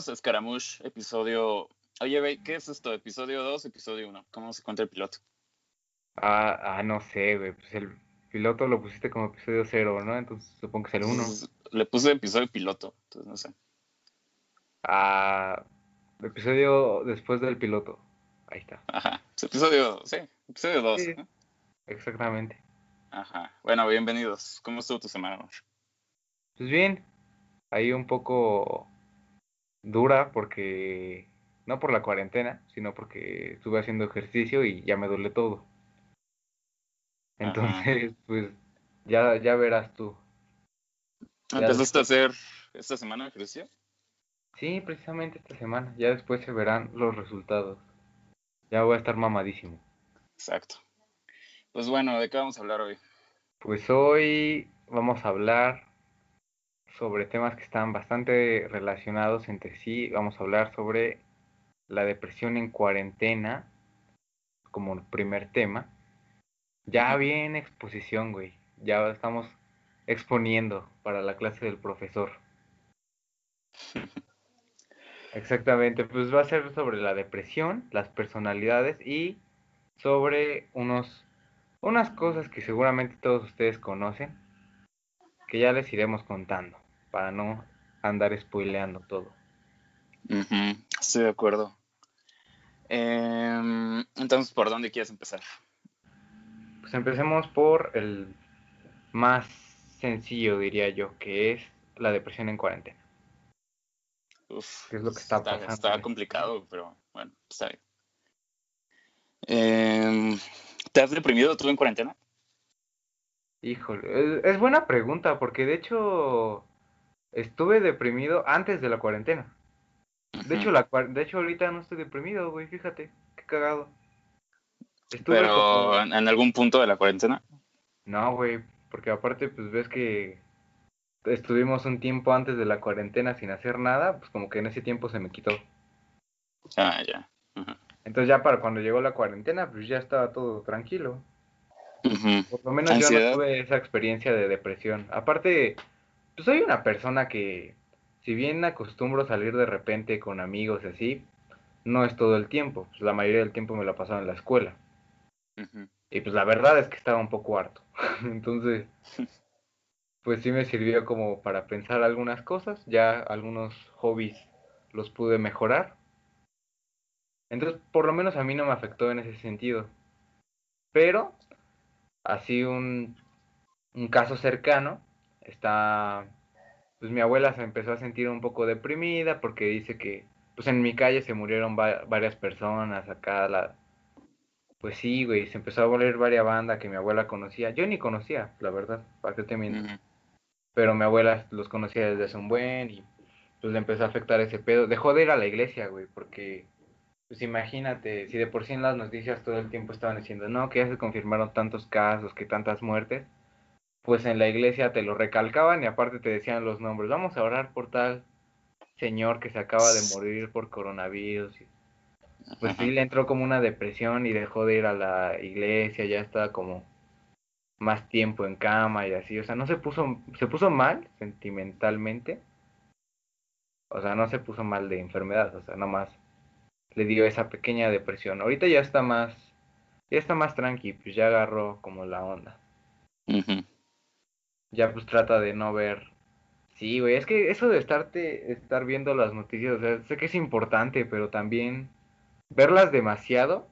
Bienvenidos a Scaramouche, episodio. Oye, ¿qué es esto? ¿Episodio 2, episodio 1? ¿Cómo se cuenta el piloto? Ah, ah, no sé, güey. Pues el piloto lo pusiste como episodio 0, ¿no? Entonces supongo que es el 1. Le puse episodio piloto, entonces no sé. Ah, episodio después del piloto. Ahí está. Ajá, es episodio, sí, episodio 2. Sí. Exactamente. Ajá, bueno, bienvenidos. ¿Cómo estuvo tu semana? Pues bien, ahí un poco dura porque no por la cuarentena, sino porque estuve haciendo ejercicio y ya me duele todo. Entonces, pues ya, ya verás tú. ¿Empezaste a hacer esta semana ejercicio? Sí, precisamente esta semana. Ya después se verán los resultados. Ya voy a estar mamadísimo. Exacto. Pues bueno, ¿de qué vamos a hablar hoy? Pues hoy vamos a hablar sobre temas que están bastante relacionados entre sí. Vamos a hablar sobre la depresión en cuarentena como primer tema. Ya viene exposición, güey. Ya estamos exponiendo para la clase del profesor. Exactamente, pues va a ser sobre la depresión, las personalidades y sobre unos unas cosas que seguramente todos ustedes conocen, que ya les iremos contando, para no andar spoileando todo. estoy de acuerdo. Em, entonces, ¿por dónde quieres empezar? Pues empecemos por el más sencillo, diría yo, que es la depresión en cuarentena. Uf, es lo que está, pasando? Está complicado, pero bueno, está bien. Eh, ¿Te has deprimido tú en cuarentena? Híjole, es, buena pregunta porque de hecho estuve deprimido antes de la cuarentena. De hecho, la, de hecho ahorita no estoy deprimido, güey, fíjate, qué cagado. Pero en algún punto de la cuarentena. No, güey, porque aparte pues ves que estuvimos un tiempo antes de la cuarentena sin hacer nada, pues como que en ese tiempo se me quitó. Ah, ya. Entonces ya para cuando llegó la cuarentena, pues ya estaba todo tranquilo. Por lo menos yo no tuve esa experiencia de depresión. Aparte, pues soy una persona que, si bien acostumbro salir de repente con amigos y así, no es todo el tiempo. Pues la mayoría del tiempo me la pasaba en la escuela. Y pues la verdad es que estaba un poco harto. Entonces, pues sí me sirvió como para pensar algunas cosas. Ya algunos hobbies los pude mejorar. Entonces, por lo menos a mí no me afectó en ese sentido. Pero, así un, un caso cercano, está, pues mi abuela se empezó a sentir un poco deprimida porque dice que, pues en mi calle se murieron varias personas, acá la, pues sí, güey, se empezó a volver varias bandas que mi abuela conocía. Yo ni conocía, la verdad, para que te miento. Pero mi abuela los conocía desde hace un buen y pues le empezó a afectar ese pedo. Dejó de ir a la iglesia, güey, porque pues imagínate, si de por sí en las noticias todo el tiempo estaban diciendo, no, que ya se confirmaron tantos casos, que tantas muertes, pues en la iglesia te lo recalcaban y aparte te decían los nombres, vamos a orar por tal señor que se acaba de morir por coronavirus. Pues sí, le entró como una depresión y dejó de ir a la iglesia, ya estaba como más tiempo en cama y así, o sea, no se puso, se puso mal sentimentalmente, o sea, no se puso mal de enfermedad, o sea, nomás le dio esa pequeña depresión. Ahorita ya está más, ya está más tranqui, pues ya agarró como la onda. Ya pues trata de no ver. Sí, güey, es que eso de estarte, estar viendo las noticias, o sea, sé que es importante, pero también verlas demasiado,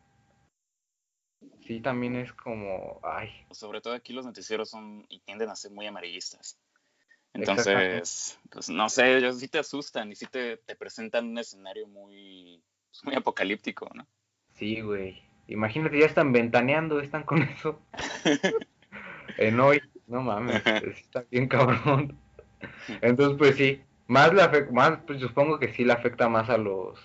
sí, también es como, ay. Sobre todo aquí los noticieros son y tienden a ser muy amarillistas. Entonces, pues no sé, ellos sí te asustan y sí te, te presentan un escenario muy es muy apocalíptico, ¿no? Sí, güey. Imagínate, ya están ventaneando, están con eso. en hoy, no mames, está bien cabrón. Entonces, pues sí, más le afecta, más, pues supongo que sí le afecta más a los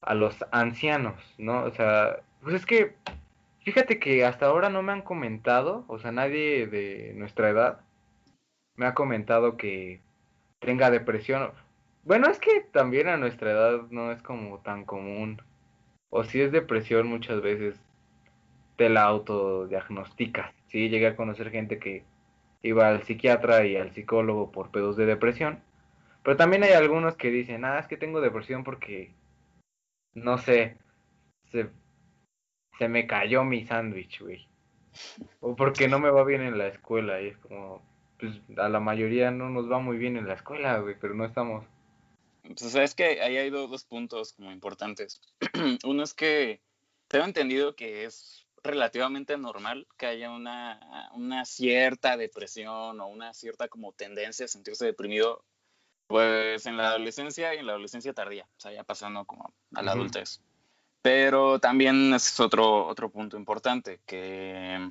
a los ancianos, ¿no? O sea, pues es que fíjate que hasta ahora no me han comentado, o sea, nadie de nuestra edad me ha comentado que tenga depresión. Bueno, es que también a nuestra edad no es como tan común. O si es depresión muchas veces te la autodiagnosticas. Sí, llegué a conocer gente que iba al psiquiatra y al psicólogo por pedos de depresión. Pero también hay algunos que dicen, ah, es que tengo depresión porque, no sé, se, se me cayó mi sándwich, güey. O porque no me va bien en la escuela. Y es como, pues a la mayoría no nos va muy bien en la escuela, güey, pero no estamos. Pues es que ahí hay dos, puntos como importantes. Uno es que tengo entendido que es relativamente normal que haya una, una cierta depresión o una cierta como tendencia a sentirse deprimido pues en la adolescencia y en la adolescencia tardía, o sea, ya pasando como a la adultez. Pero también es otro, otro punto importante, que,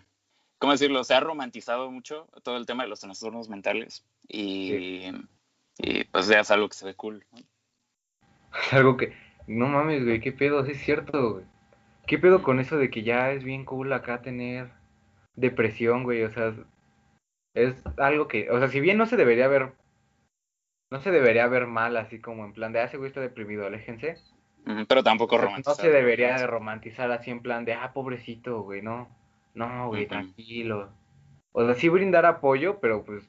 ¿cómo decirlo? Se ha romantizado mucho todo el tema de los trastornos mentales y, y pues ya es algo que se ve cool. Es algo que, no mames, güey, qué pedo, sí es cierto, güey. ¿Qué pedo con eso de que ya es bien cool acá tener depresión, güey? O sea, es algo que, o sea, si bien no se debería ver no se debería ver mal así como en plan de, ah, ese güey está deprimido, aléjense. Pero tampoco romantizar. No se debería de romantizar así en plan de, ah, pobrecito, güey, no. No, güey, tranquilo. O sea, sí brindar apoyo, pero pues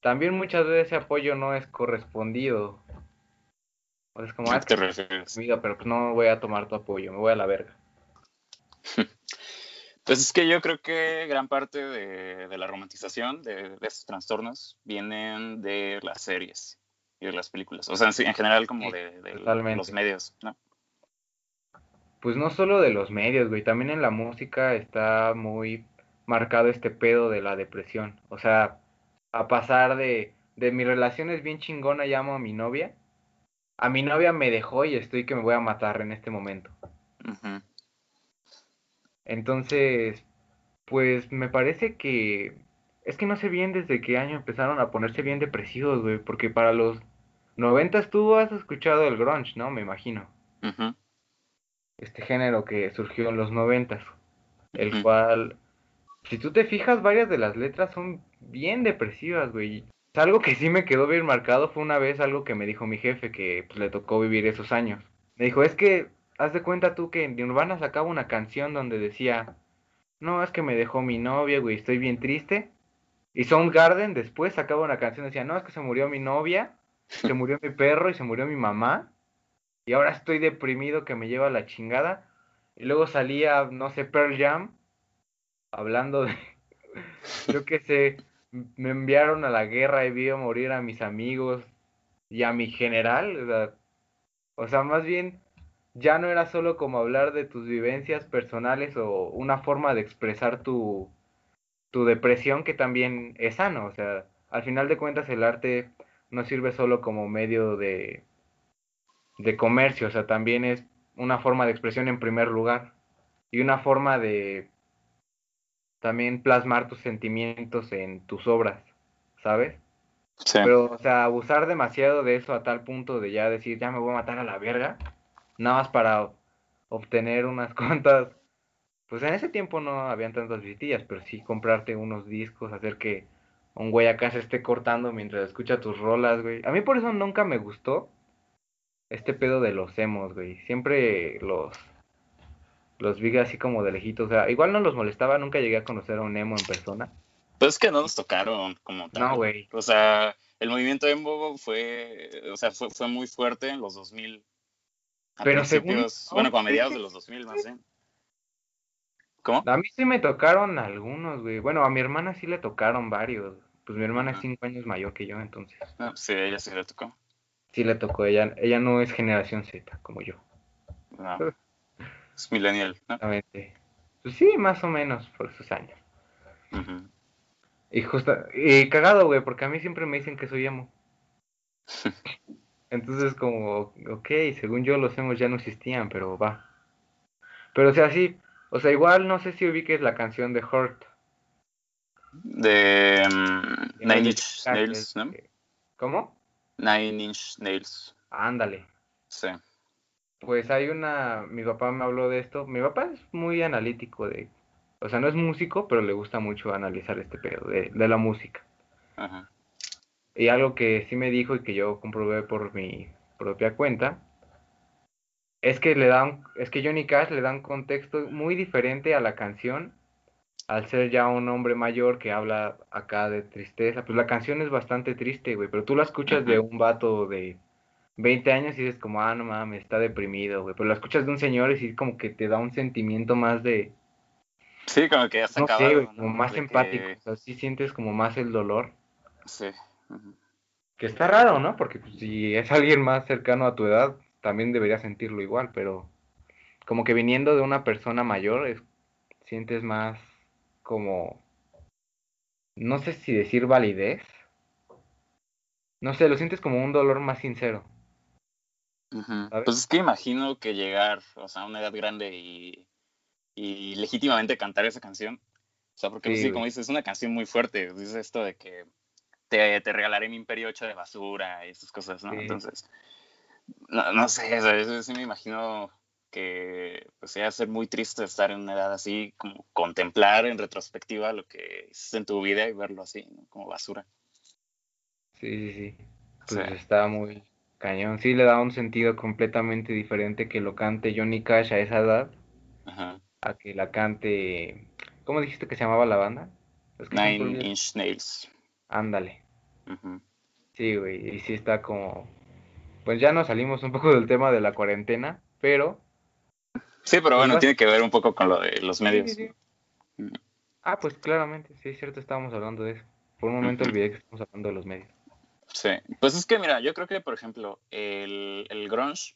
también muchas veces ese apoyo no es correspondido. O sea, es como, ah, te refieres? Amiga, pero pues no voy a tomar tu apoyo, me voy a la verga. Pues es que yo creo que gran parte de, la romantización de, estos trastornos vienen de las series y de las películas. O sea, en, general como de, los medios, ¿no? Pues no solo de los medios, güey. También en la música está muy marcado este pedo de la depresión. O sea, a pasar de, de mi relación es bien chingona, llamo a mi novia. A mi novia me dejó y estoy que me voy a matar en este momento. Entonces, pues me parece que es que no sé bien desde qué año empezaron a ponerse bien depresivos, güey, porque para los noventas tú has escuchado el grunge, ¿no? Me imagino. Este género que surgió en los noventas, el cual, si tú te fijas, varias de las letras son bien depresivas, güey. Algo que sí me quedó bien marcado fue una vez algo que me dijo mi jefe que pues, le tocó vivir esos años. Me dijo, es que haz de cuenta tú que Nirvana sacaba una canción donde decía, no, es que me dejó mi novia, güey, estoy bien triste. Y Soundgarden después sacaba una canción decía, no, es que se murió mi novia, se murió mi perro y se murió mi mamá. Y ahora estoy deprimido que me lleva la chingada. Y luego salía, no sé, Pearl Jam, hablando de, yo qué sé, me enviaron a la guerra y vi a morir a mis amigos y a mi general. o sea más bien ya no era solo como hablar de tus vivencias personales o una forma de expresar tu, tu depresión que también es sano. O sea, al final de cuentas el arte no sirve solo como medio de, de comercio, o sea, también es una forma de expresión en primer lugar y una forma de también plasmar tus sentimientos en tus obras, ¿sabes? Sí. Pero, o sea, abusar demasiado de eso a tal punto de ya decir, ya me voy a matar a la verga, nada más para obtener unas cuantas. Pues en ese tiempo no habían tantas visitillas, pero sí comprarte unos discos, hacer que un güey acá se esté cortando mientras escucha tus rolas, güey. A mí por eso nunca me gustó este pedo de los emos, güey. Siempre los los vi así como de lejitos. O sea, igual no los molestaba, nunca llegué a conocer a un emo en persona. Pues es que no nos tocaron como tal. No, güey. O sea, el movimiento emo fue, o sea, fue, fue muy fuerte en los 2000. Pero según... Bueno, como a mediados de los 2000 más bien. ¿Cómo? A mí sí me tocaron algunos, güey. Bueno, a mi hermana sí le tocaron varios. Pues mi hermana es cinco años mayor que yo, entonces. Ah, sí, ella sí le tocó. Sí le tocó. Ella, ella no es generación Z, como yo. No. Es millennial, ¿no? Exactamente. Pues sí, más o menos por esos años. Y justo, y cagado, güey, porque a mí siempre me dicen que soy emo. Entonces como, ok, según yo los emos ya no existían, pero va. Pero o sea, sí, o sea, igual no sé si ubiques la canción de Hurt. De um, Nine Inch Nails, ¿no? ¿Cómo? Nine Inch Nails. Ándale. Sí. Pues hay una, mi papá me habló de esto. Mi papá es muy analítico de, o sea, no es músico, pero le gusta mucho analizar este pedo de, de la música. Ajá. Y algo que sí me dijo y que yo comprobé por mi propia cuenta, es que le dan, es que Johnny Cash le da un contexto muy diferente a la canción al ser ya un hombre mayor que habla acá de tristeza, pues la canción es bastante triste, güey, pero tú la escuchas de un vato de 20 años y dices como, ah, no mames, está deprimido, güey, pero la escuchas de un señor y sí como que te da un sentimiento más de... Sí, como que ya se no sé, güey, como más empático, o sea, sí sientes como más el dolor. Sí. Que está raro, ¿no? Porque si es alguien más cercano a tu edad, también debería sentirlo igual, pero como que viniendo de una persona mayor, es, sientes más como, no sé si decir validez. No sé, lo sientes como un dolor más sincero. Pues es que imagino que llegar, o sea, a una edad grande y, y legítimamente cantar esa canción. O sea, porque pues sí, como dices, es una canción muy fuerte. Dice esto de que te, te, regalaré mi imperio hecho de basura y esas cosas, ¿no? Entonces, no, no sé, eso sí me imagino que pues sea ser muy triste estar en una edad así, como contemplar en retrospectiva lo que hiciste en tu vida y verlo así, como basura. Sí, sí, sí. Pues está muy cañón. Sí, le da un sentido completamente diferente que lo cante Johnny Cash a esa edad. Ajá. A que la cante. ¿Cómo dijiste que se llamaba la banda? Nine Inch Nails. Ándale. Sí, güey. Y sí está como. Pues ya nos salimos un poco del tema de la cuarentena, pero Sí, pero bueno, tiene que ver un poco con lo de los medios. Mm. Ah, pues claramente, sí, es cierto, estábamos hablando de eso. Por un momento olvidé que estamos hablando de los medios. Sí, pues es que mira, yo creo que, por ejemplo, el, el grunge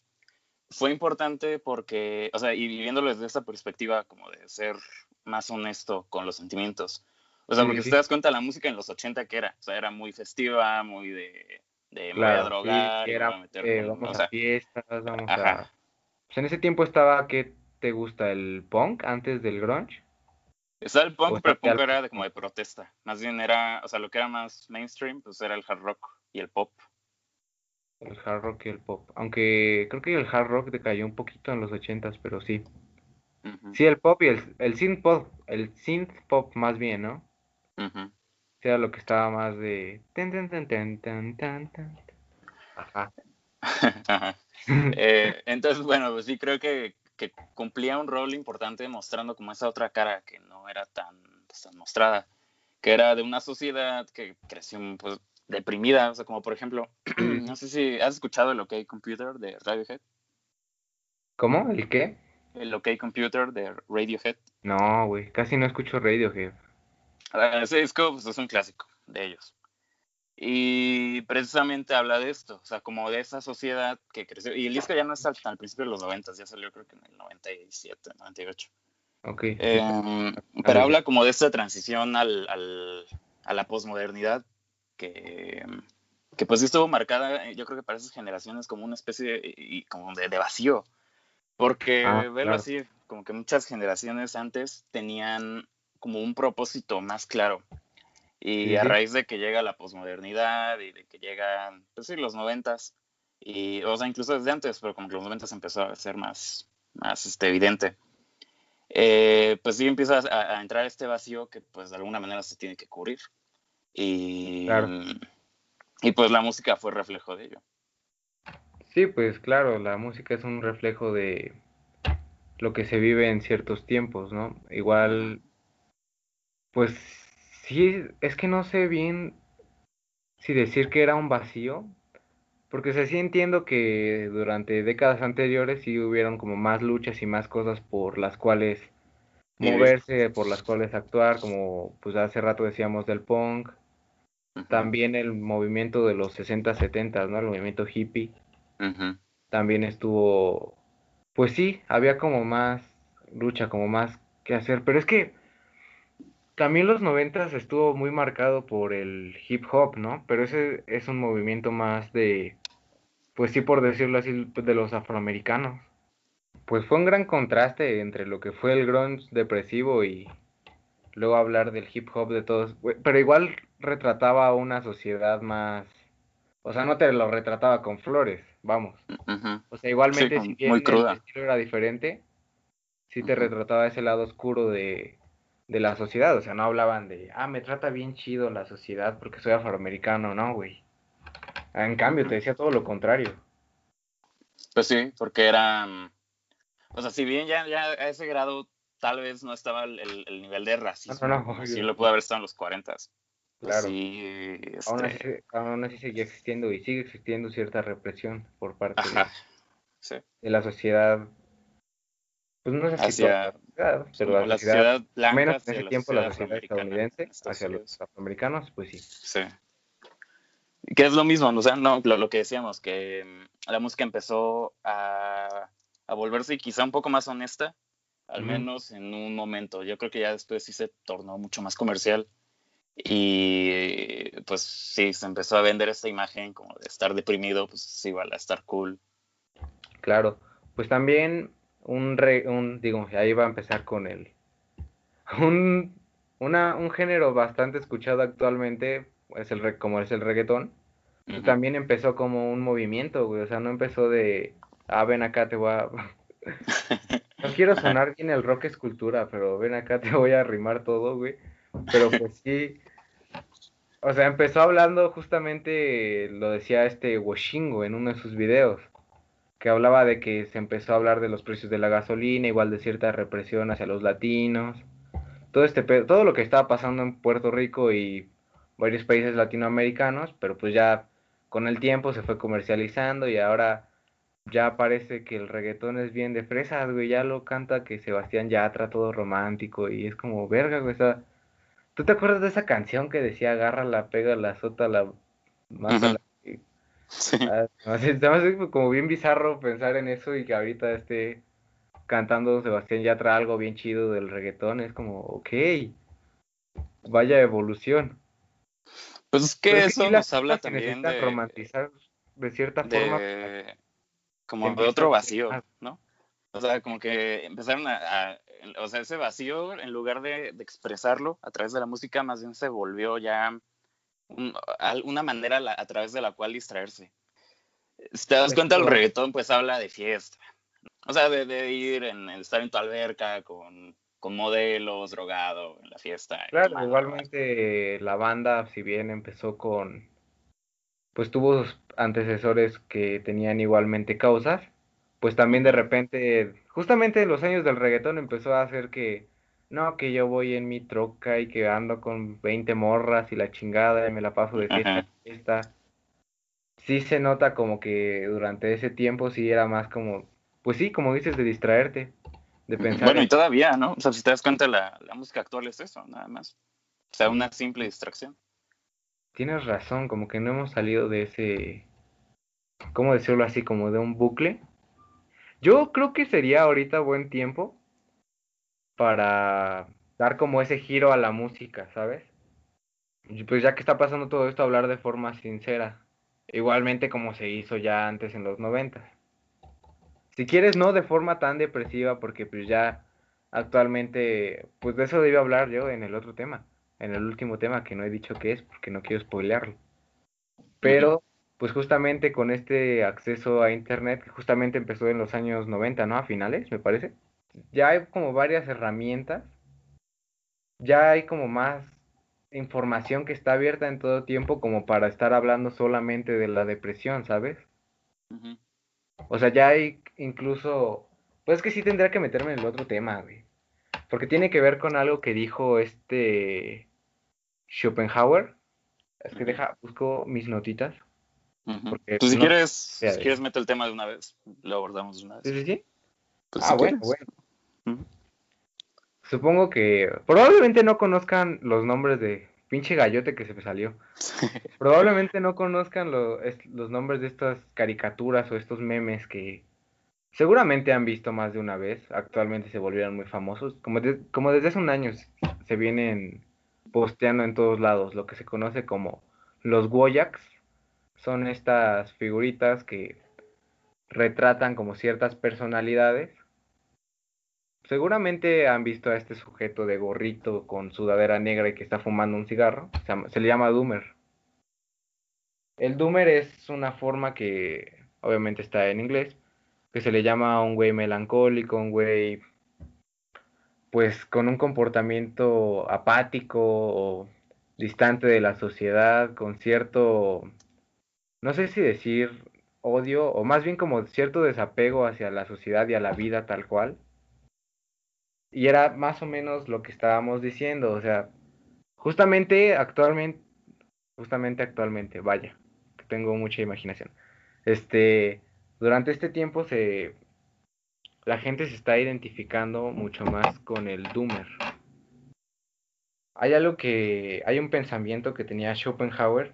fue importante porque, o sea, y viviéndolo desde esta perspectiva como de ser más honesto con los sentimientos. O sea, porque si te das cuenta, la música en los 80 que era, o sea, era muy festiva, muy de, de me a drogar, era, meter, eh, vamos a fiestas, vamos a pues, en ese tiempo estaba, ¿qué te gusta? ¿El punk antes del grunge? Estaba el punk, pero el punk era de, como de protesta. Más bien era, o sea, lo que era más mainstream, pues era el hard rock y el pop. El hard rock y el pop. Aunque creo que el hard rock decayó un poquito en los ochentas, pero sí. Sí, el pop y el, el synth pop, el synth pop más bien, ¿no? Uh Era lo que estaba más de... Ajá. Ajá. Eh, entonces, bueno, pues sí creo que, que, cumplía un rol importante mostrando como esa otra cara que no era tan, pues, tan mostrada, que era de una sociedad que creció pues, deprimida, o sea, como por ejemplo, no sé si has escuchado el OK Computer de Radiohead. ¿Cómo? ¿El qué? El OK Computer de Radiohead. No, güey, casi no escucho Radiohead. Ese disco pues, es un clásico de ellos. Y precisamente habla de esto, o sea, como de esa sociedad que creció. Y el disco ya no está al, principio de los 90, ya salió creo que en el 97, 98. Ok. Em, pero habla como de esta transición al, al, a la posmodernidad que, que pues estuvo marcada, eh, yo creo que para esas generaciones como una especie de, como de, vacío. Porque ah, verlo así, como que muchas generaciones antes tenían como un propósito más claro. Y a raíz de que llega la posmodernidad y de que llegan, pues sí, los noventas, y, o sea, incluso desde antes, pero como que los noventas empezó a ser más, más este, evidente, eh, pues sí empieza a, entrar este vacío que pues de alguna manera se tiene que cubrir. Y, y pues la música fue reflejo de ello. Sí, pues claro, la música es un reflejo de lo que se vive en ciertos tiempos, ¿no? Igual, pues Sí, es que no sé bien si decir que era un vacío, porque sí entiendo que durante décadas anteriores sí hubieron como más luchas y más cosas por las cuales moverse, por las cuales actuar, como pues hace rato decíamos del punk, también el movimiento de los 60, 70, ¿no? El movimiento hippie. También estuvo, pues sí, había como más lucha, como más que hacer, pero es que también los noventas estuvo muy marcado por el hip hop, ¿no? Pero ese es un movimiento más de, pues sí, por decirlo así, de los afroamericanos. Pues fue un gran contraste entre lo que fue el grunge depresivo y luego hablar del hip hop de todos. Pero igual retrataba una sociedad más, o sea, no te lo retrataba con flores, vamos. O sea, igualmente si bien el estilo era diferente, sí te retrataba ese lado oscuro de de la sociedad, o sea, no hablaban de, ah, me trata bien chido la sociedad porque soy afroamericano, no, güey. En cambio, te decía todo lo contrario. Pues sí, porque eran, o sea, si bien ya, ya a ese grado tal vez no estaba el, el nivel de racismo. No, no, sí lo pudo haber estado en los 40. Claro. Sí, este... aún, así, seguía existiendo y sigue existiendo cierta represión por parte de, la sociedad. Pues no sé si hacia, pero la, sociedad, blanca, menos en ese tiempo la sociedad estadounidense hacia los afroamericanos, pues sí. Sí. Que es lo mismo, o sea, no, lo, que decíamos, que mm, la música empezó a, a volverse quizá un poco más honesta, al menos en un momento. Yo creo que ya después sí se tornó mucho más comercial. Y pues sí, se empezó a vender esta imagen como de estar deprimido, pues igual a estar cool. Claro, pues también un, re, un digo, ahí va a empezar con el, un, una, un género bastante escuchado actualmente, es el, como es el reggaetón, pues también empezó como un movimiento, güey, o sea, no empezó de, ah, ven acá, te voy a... no quiero sonar bien el rock escultura, pero ven acá, te voy a arrimar todo, güey. Pero pues sí, o sea, empezó hablando justamente, lo decía este Washingo en uno de sus videos, que hablaba de que se empezó a hablar de los precios de la gasolina, igual de cierta represión hacia los latinos, todo este todo lo que estaba pasando en Puerto Rico y varios países latinoamericanos, pero pues ya con el tiempo se fue comercializando y ahora ya parece que el reggaetón es bien de fresas, güey, ya lo canta que Sebastián Yatra todo romántico y es como verga, güey, ¿Tú te acuerdas de esa canción que decía agarra la pega la azota, la Sí. Ah, como bien bizarro pensar en eso y que ahorita esté cantando Sebastián Yatra algo bien chido del reggaetón. Es como, ok, vaya evolución. Pues es que eso nos habla también de... romantizar de cierta forma. Como de otro vacío, ¿no? O sea, como que empezaron a o sea, ese vacío, en lugar de, expresarlo a través de la música, más bien se volvió ya una manera a través de la cual distraerse. Si te das pues cuenta, el reggaetón pues habla de fiesta. O sea, de, ir en estar en tu alberca con, con modelos, drogado, en la fiesta. Claro, igualmente la banda, si bien empezó con, pues tuvo antecesores que tenían igualmente causas, pues también de repente, justamente en los años del reggaetón empezó a hacer que, no, que yo voy en mi troca y que ando con 20 morras y la chingada y me la paso de fiesta fiesta. Sí se nota como que durante ese tiempo sí era más como, pues sí, como dices, de distraerte, de pensar. Bueno, y todavía, ¿no? O sea, si te das cuenta, la, la música actual es eso, nada más. O sea, una simple distracción. Tienes razón, como que no hemos salido de ese, ¿cómo decirlo así? Como de un bucle yo creo que sería ahorita buen tiempo para dar como ese giro a la música, ¿sabes? Pues ya que está pasando todo esto, hablar de forma sincera. Igualmente como se hizo ya antes en los noventas. Si quieres, no de forma tan depresiva, porque pues ya actualmente, pues de eso debí hablar yo en el otro tema, en el último tema que no he dicho qué es, porque no quiero spoilearlo. Pero pues justamente con este acceso a Internet, que justamente empezó en los años 90, ¿no? A finales, me parece. Ya hay como varias herramientas, ya hay como más información que está abierta en todo tiempo como para estar hablando solamente de la depresión, ¿sabes? O sea, ya hay incluso, pues es que sí tendría que meterme en el otro tema, güey. Porque tiene que ver con algo que dijo este Schopenhauer. Es que deja, busco mis notitas. Pues si quieres, si quieres meter el tema de una vez, lo abordamos de una vez. ¿Sí, sí, pues ah, bueno, bueno. Supongo que probablemente no conozcan los nombres de pinche gallote que se me salió. probablemente no conozcan los nombres de estas caricaturas o estos memes que seguramente han visto más de una vez. Actualmente se volvieron muy famosos. Como, como desde hace un año se vienen posteando en todos lados lo que se conoce como los Woyaks son estas figuritas que retratan como ciertas personalidades. Seguramente han visto a este sujeto de gorrito con sudadera negra y que está fumando un cigarro. Se, le llama Doomer. El Doomer es una forma que obviamente está en inglés, que se le llama a un güey melancólico, un güey pues con un comportamiento apático o distante de la sociedad, con cierto no sé si decir odio o más bien como cierto desapego hacia la sociedad y a la vida tal cual. Y era más o menos lo que estábamos diciendo, o sea, justamente actualmente, justamente actualmente, vaya, que tengo mucha imaginación. Este, durante este tiempo se, la gente se está identificando mucho más con el Doomer. Hay algo que, hay un pensamiento que tenía Schopenhauer,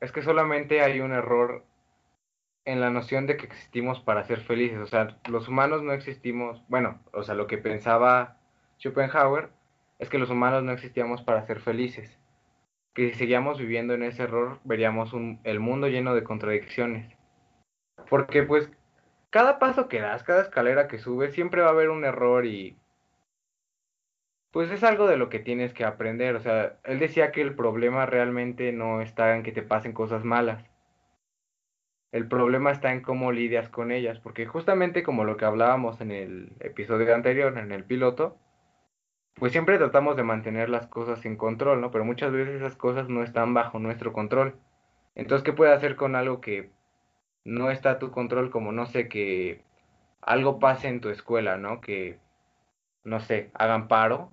es que solamente hay un error en la noción de que existimos para ser felices. O sea, los humanos no existimos, bueno, o sea, lo que pensaba Schopenhauer es que los humanos no existíamos para ser felices. Que si seguíamos viviendo en ese error, veríamos un, el mundo lleno de contradicciones. Porque pues cada paso que das, cada escalera que subes, siempre va a haber un error y pues es algo de lo que tienes que aprender. O sea, él decía que el problema realmente no está en que te pasen cosas malas. El problema está en cómo lidias con ellas, porque justamente como lo que hablábamos en el episodio anterior, en el piloto, pues siempre tratamos de mantener las cosas en control, ¿no? Pero muchas veces esas cosas no están bajo nuestro control. Entonces, ¿qué puedes hacer con algo que no está a tu control? Como, no sé, que algo pase en tu escuela, ¿no? Que, no sé, hagan paro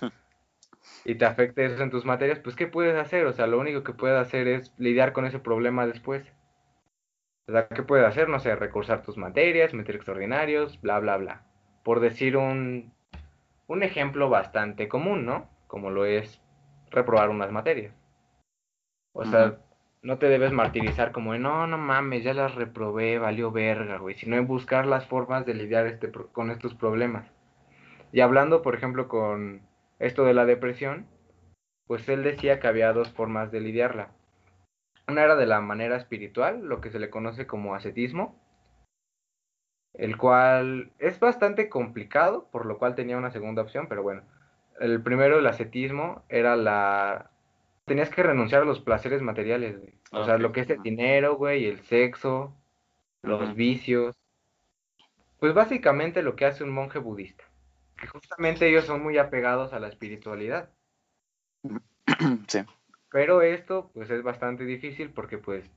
y te afecte eso en tus materias, pues ¿qué puedes hacer? O sea, lo único que puedes hacer es lidiar con ese problema después. Sea, ¿qué puedes hacer? No sé, recursar tus materias, meter extraordinarios, bla, bla, bla. Por decir un, un ejemplo bastante común, ¿no? Como lo es reprobar unas materias. O sea, no te debes martirizar como de, no, no mames, ya las reprobé, valió verga, güey, sino en buscar las formas de lidiar este, con estos problemas. Y hablando, por ejemplo, con esto de la depresión, pues él decía que había dos formas de lidiarla. Una era de la manera espiritual, lo que se le conoce como ascetismo, el cual es bastante complicado, por lo cual tenía una segunda opción, pero bueno. El primero, el ascetismo, era la... Tenías que renunciar a los placeres materiales, güey. O sea, lo que es el dinero, güey, el sexo, los vicios. Pues básicamente lo que hace un monje budista. Que justamente ellos son muy apegados a la espiritualidad. Sí. Pero esto, pues es bastante difícil porque, pues,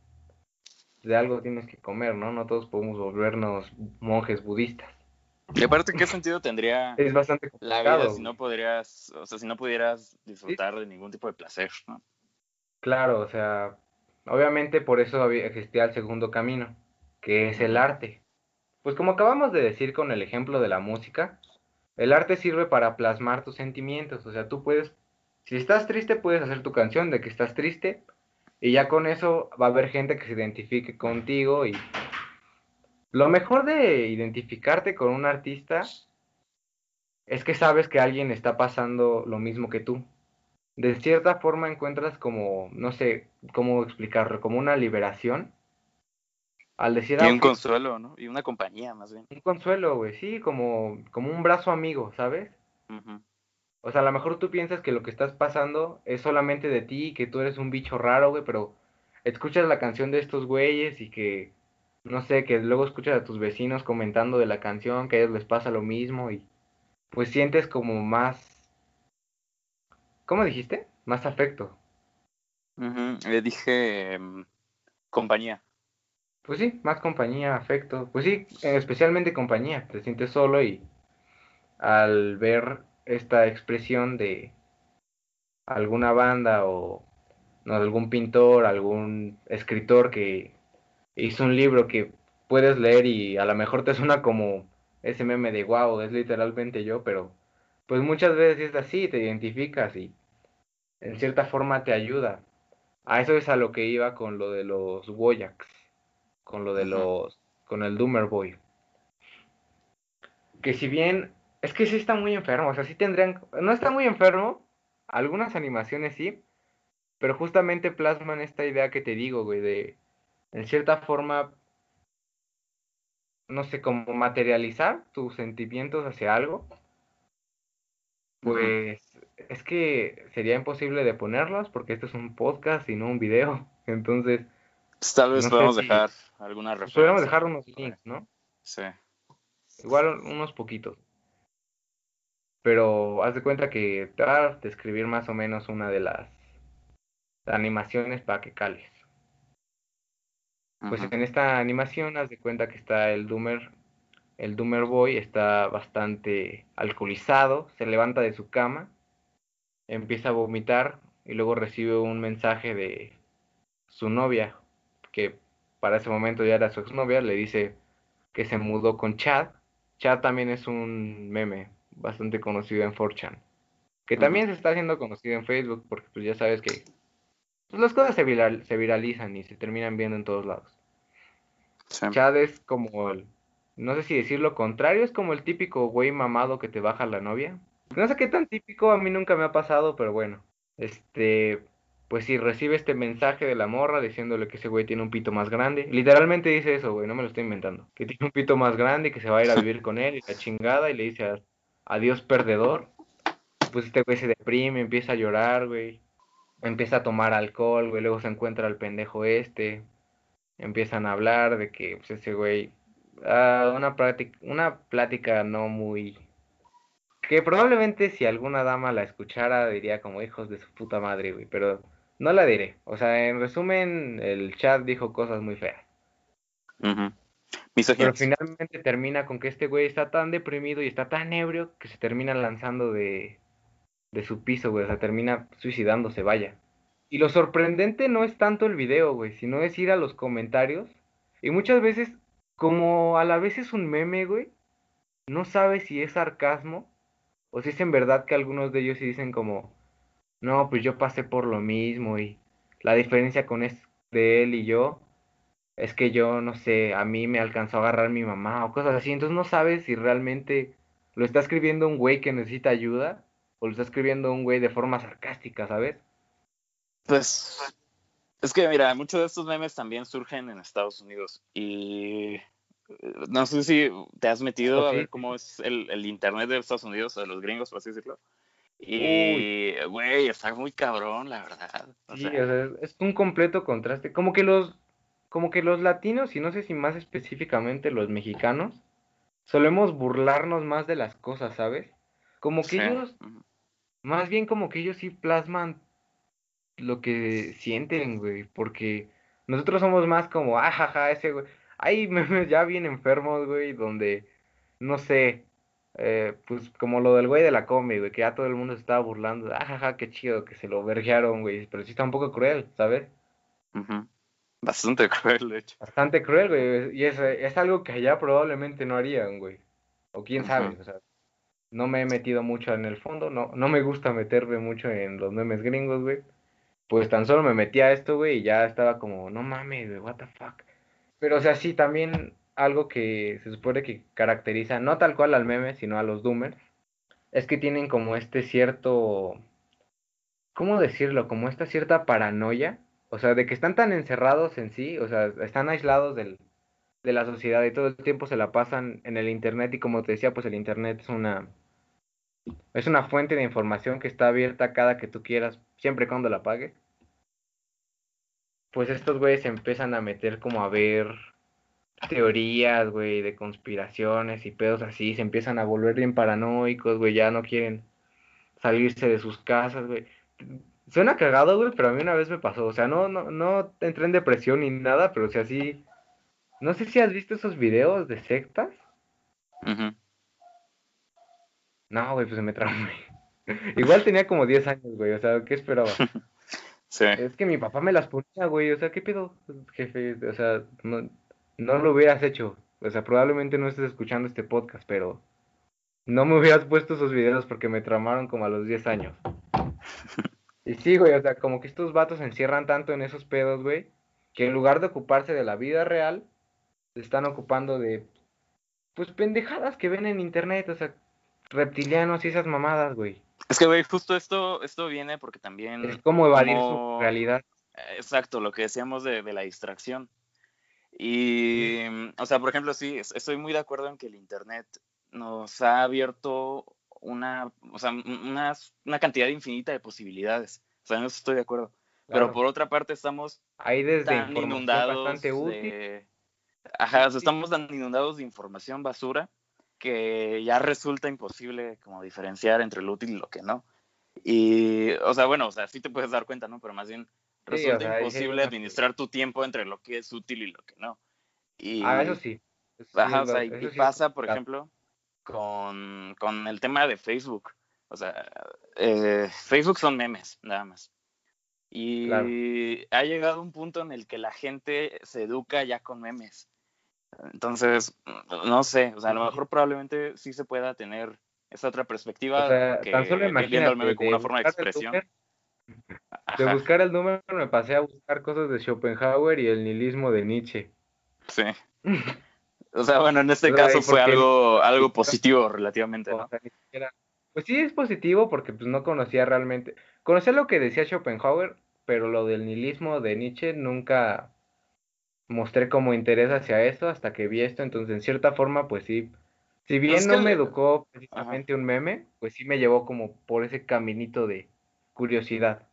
de algo tienes que comer, ¿no? No todos podemos volvernos monjes budistas. Y aparte, ¿qué sentido tendría es bastante la vida si no podrías, o sea, si no pudieras disfrutar de ningún tipo de placer, ¿no? Claro, o sea, obviamente por eso existía el segundo camino, que es el arte. Pues como acabamos de decir con el ejemplo de la música, el arte sirve para plasmar tus sentimientos, o sea, tú puedes, si estás triste, puedes hacer tu canción de que estás triste, y ya con eso va a haber gente que se identifique contigo y lo mejor de identificarte con un artista es que sabes que alguien está pasando lo mismo que tú. De cierta forma encuentras como, no sé cómo explicarlo, como una liberación. Al decir y un consuelo, ¿no? Y una compañía, más bien. Un consuelo, güey, sí, como, como un brazo amigo, ¿sabes? O sea, a lo mejor tú piensas que lo que estás pasando es solamente de ti, que tú eres un bicho raro, güey, pero escuchas la canción de estos güeyes y que, no sé, que luego escuchas a tus vecinos comentando de la canción, que a ellos les pasa lo mismo y pues sientes como más... ¿Cómo dijiste? Más afecto. Le dije em, compañía. Pues sí, más compañía, afecto. Pues sí, especialmente compañía. Te sientes solo y al ver esta expresión de alguna banda o no, algún pintor, algún escritor que hizo un libro que puedes leer y a lo mejor te suena como ese meme de wow, es literalmente yo, pero pues muchas veces es así, te identificas y en cierta forma te ayuda. A eso es a lo que iba con lo de los Woyaks, con lo de los, con el Doomer Boy. Que si bien es que sí está muy enfermo, o sea, sí tendrían, no está muy enfermo, algunas animaciones sí, pero justamente plasman esta idea que te digo, güey, de, en cierta forma, no sé, cómo materializar tus sentimientos hacia algo, pues es que sería imposible de ponerlos porque esto es un podcast y no un video, entonces... Pues tal vez podemos dejar alguna referencia. Podemos dejar unos links, ¿no? Sí. Igual unos poquitos. Pero haz de cuenta que te va a describir más o menos una de las animaciones para que cales. Pues en esta animación haz de cuenta que está el Doomer el Doomer Boy está bastante alcoholizado, se levanta de su cama, empieza a vomitar y luego recibe un mensaje de su novia, que para ese momento ya era su exnovia, le dice que se mudó con Chad. Chad también es un meme bastante conocido en 4chan, que también se está haciendo conocido en Facebook, porque pues ya sabes que pues, las cosas se, viralizan y se terminan viendo en todos lados. Chad es como el, no sé si decir lo contrario, es como el típico güey mamado que te baja la novia. No sé qué tan típico, a mí nunca me ha pasado, pero bueno. Este, pues sí, recibe este mensaje de la morra diciéndole que ese güey tiene un pito más grande. Literalmente dice eso, güey, no me lo estoy inventando. Que tiene un pito más grande y que se va a ir a vivir con él y la chingada y le dice adiós perdedor. Pues este güey se deprime, empieza a llorar, güey. Empieza a tomar alcohol, güey, luego se encuentra al pendejo este. Empiezan a hablar de que pues, ese güey... Ah, una, plática, una plática no muy que probablemente si alguna dama la escuchara diría como hijos de su puta madre, güey, pero no la diré. O sea, en resumen, el chat dijo cosas muy feas. Pero finalmente termina con que este güey está tan deprimido y está tan ebrio que se termina lanzando de, de su piso, güey. O sea, termina suicidándose, vaya. Y lo sorprendente no es tanto el video, güey, sino es ir a los comentarios. Y muchas veces, como a la vez es un meme, güey, no sabes si es sarcasmo o si es en verdad que algunos de ellos sí dicen como, no, pues yo pasé por lo mismo y la diferencia con es de él y yo es que yo, no sé, a mí me alcanzó a agarrar mi mamá o cosas así. Entonces no sabes si realmente lo está escribiendo un güey que necesita ayuda o lo está escribiendo un güey de forma sarcástica, ¿sabes? Pues es que mira, muchos de estos memes también surgen en Estados Unidos y eh, no sé si te has metido a ver cómo es el, el internet de Estados Unidos o de los gringos, por así decirlo. Y, güey, está muy cabrón, la verdad. sí, es un completo contraste. Como que los, como que los latinos, y no sé si más específicamente los mexicanos, solemos burlarnos más de las cosas, ¿sabes? Como que ellos, más bien como que ellos sí plasman lo que sienten, güey, porque nosotros somos más como, ajaja, ah, ese güey. Hay memes ya bien enfermos, güey, donde, no sé, eh, pues como lo del güey de la combi, güey, que ya todo el mundo se estaba burlando. Ajaja, qué chido que se lo vergearon, güey. Pero sí está un poco cruel, ¿sabes? Bastante cruel, de hecho. Bastante cruel, güey. Y es, es algo que allá probablemente no harían, güey. O quién sabe, o sea. No me he metido mucho en el fondo, no, no me gusta meterme mucho en los memes gringos, güey. Pues tan solo me metí a esto, güey, y ya estaba como, no mames, güey, what the fuck. Pero, o sea, sí, también algo que se supone que caracteriza no tal cual al meme, sino a los doomers, es que tienen como este cierto, ¿cómo decirlo? Como esta cierta paranoia, o sea, de que están tan encerrados en sí, o sea, están aislados del, de la sociedad y todo el tiempo se la pasan en el internet y como te decía, pues el internet es una es una fuente de información que está abierta cada que tú quieras, siempre y cuando la pagues. Pues estos güeyes empiezan a meter como a ver teorías, güey, de conspiraciones y pedos así, se empiezan a volver bien paranoicos, güey, ya no quieren salirse de sus casas, güey. Suena cagado, güey, pero a mí una vez me pasó, o sea, no, no, no entré en depresión ni nada, pero o sea, sí, no sé si has visto esos videos de sectas. No, güey, pues se me traumé. Igual tenía como 10 años, güey, o sea, ¿qué esperaba? sí. Es que mi papá me las ponía, güey, o sea, ¿qué pedo, jefe? O sea, no, no lo hubieras hecho. O sea, probablemente no estés escuchando este podcast, pero no me hubieras puesto esos videos porque me tramaron como a los 10 años. Y sí, güey, o sea, como que estos vatos se encierran tanto en esos pedos, güey, que en lugar de ocuparse de la vida real, se están ocupando de, pues, pendejadas que ven en internet, o sea, reptilianos y esas mamadas, güey. Es que, güey, justo esto, esto viene porque también... Es como evadir su realidad. Exacto, lo que decíamos de, de la distracción. Y, o sea, por ejemplo, sí, estoy muy de acuerdo en que el Internet nos ha abierto una, o sea, una, una cantidad infinita de posibilidades. O sea, en eso estoy de acuerdo. Pero por otra parte estamos Ahí desde tan inundados bastante útil. de... Ajá, o sea, estamos tan inundados de información basura que ya resulta imposible como diferenciar entre lo útil y lo que no. Y, o sea, bueno, o sea, sí te puedes dar cuenta, ¿no? Pero más bien resulta imposible administrar tu tiempo entre lo que es útil y lo que no. Y, ah, eso sí. Ajá, o sea, y, pasa, por ejemplo, con, con, el tema de Facebook. O sea, eh, Facebook son memes, nada más. Y ha llegado un punto en el que la gente se educa ya con memes. Entonces, no sé, o sea, a lo mejor probablemente sí se pueda tener esa otra perspectiva. O sea, tan solo viendo meme como una forma de expresión. de buscar el número me pasé a buscar cosas de Schopenhauer y el nihilismo de Nietzsche. Sí. O sea, bueno, en este caso fue algo, algo positivo relativamente, ¿no? Pues sí es positivo porque pues no conocía realmente. Conocía lo que decía Schopenhauer, pero lo del nihilismo de Nietzsche nunca mostré como interés hacia eso hasta que vi esto, entonces en cierta forma pues sí. Si bien no me educó precisamente un meme, pues sí me llevó como por ese caminito de curiosidad.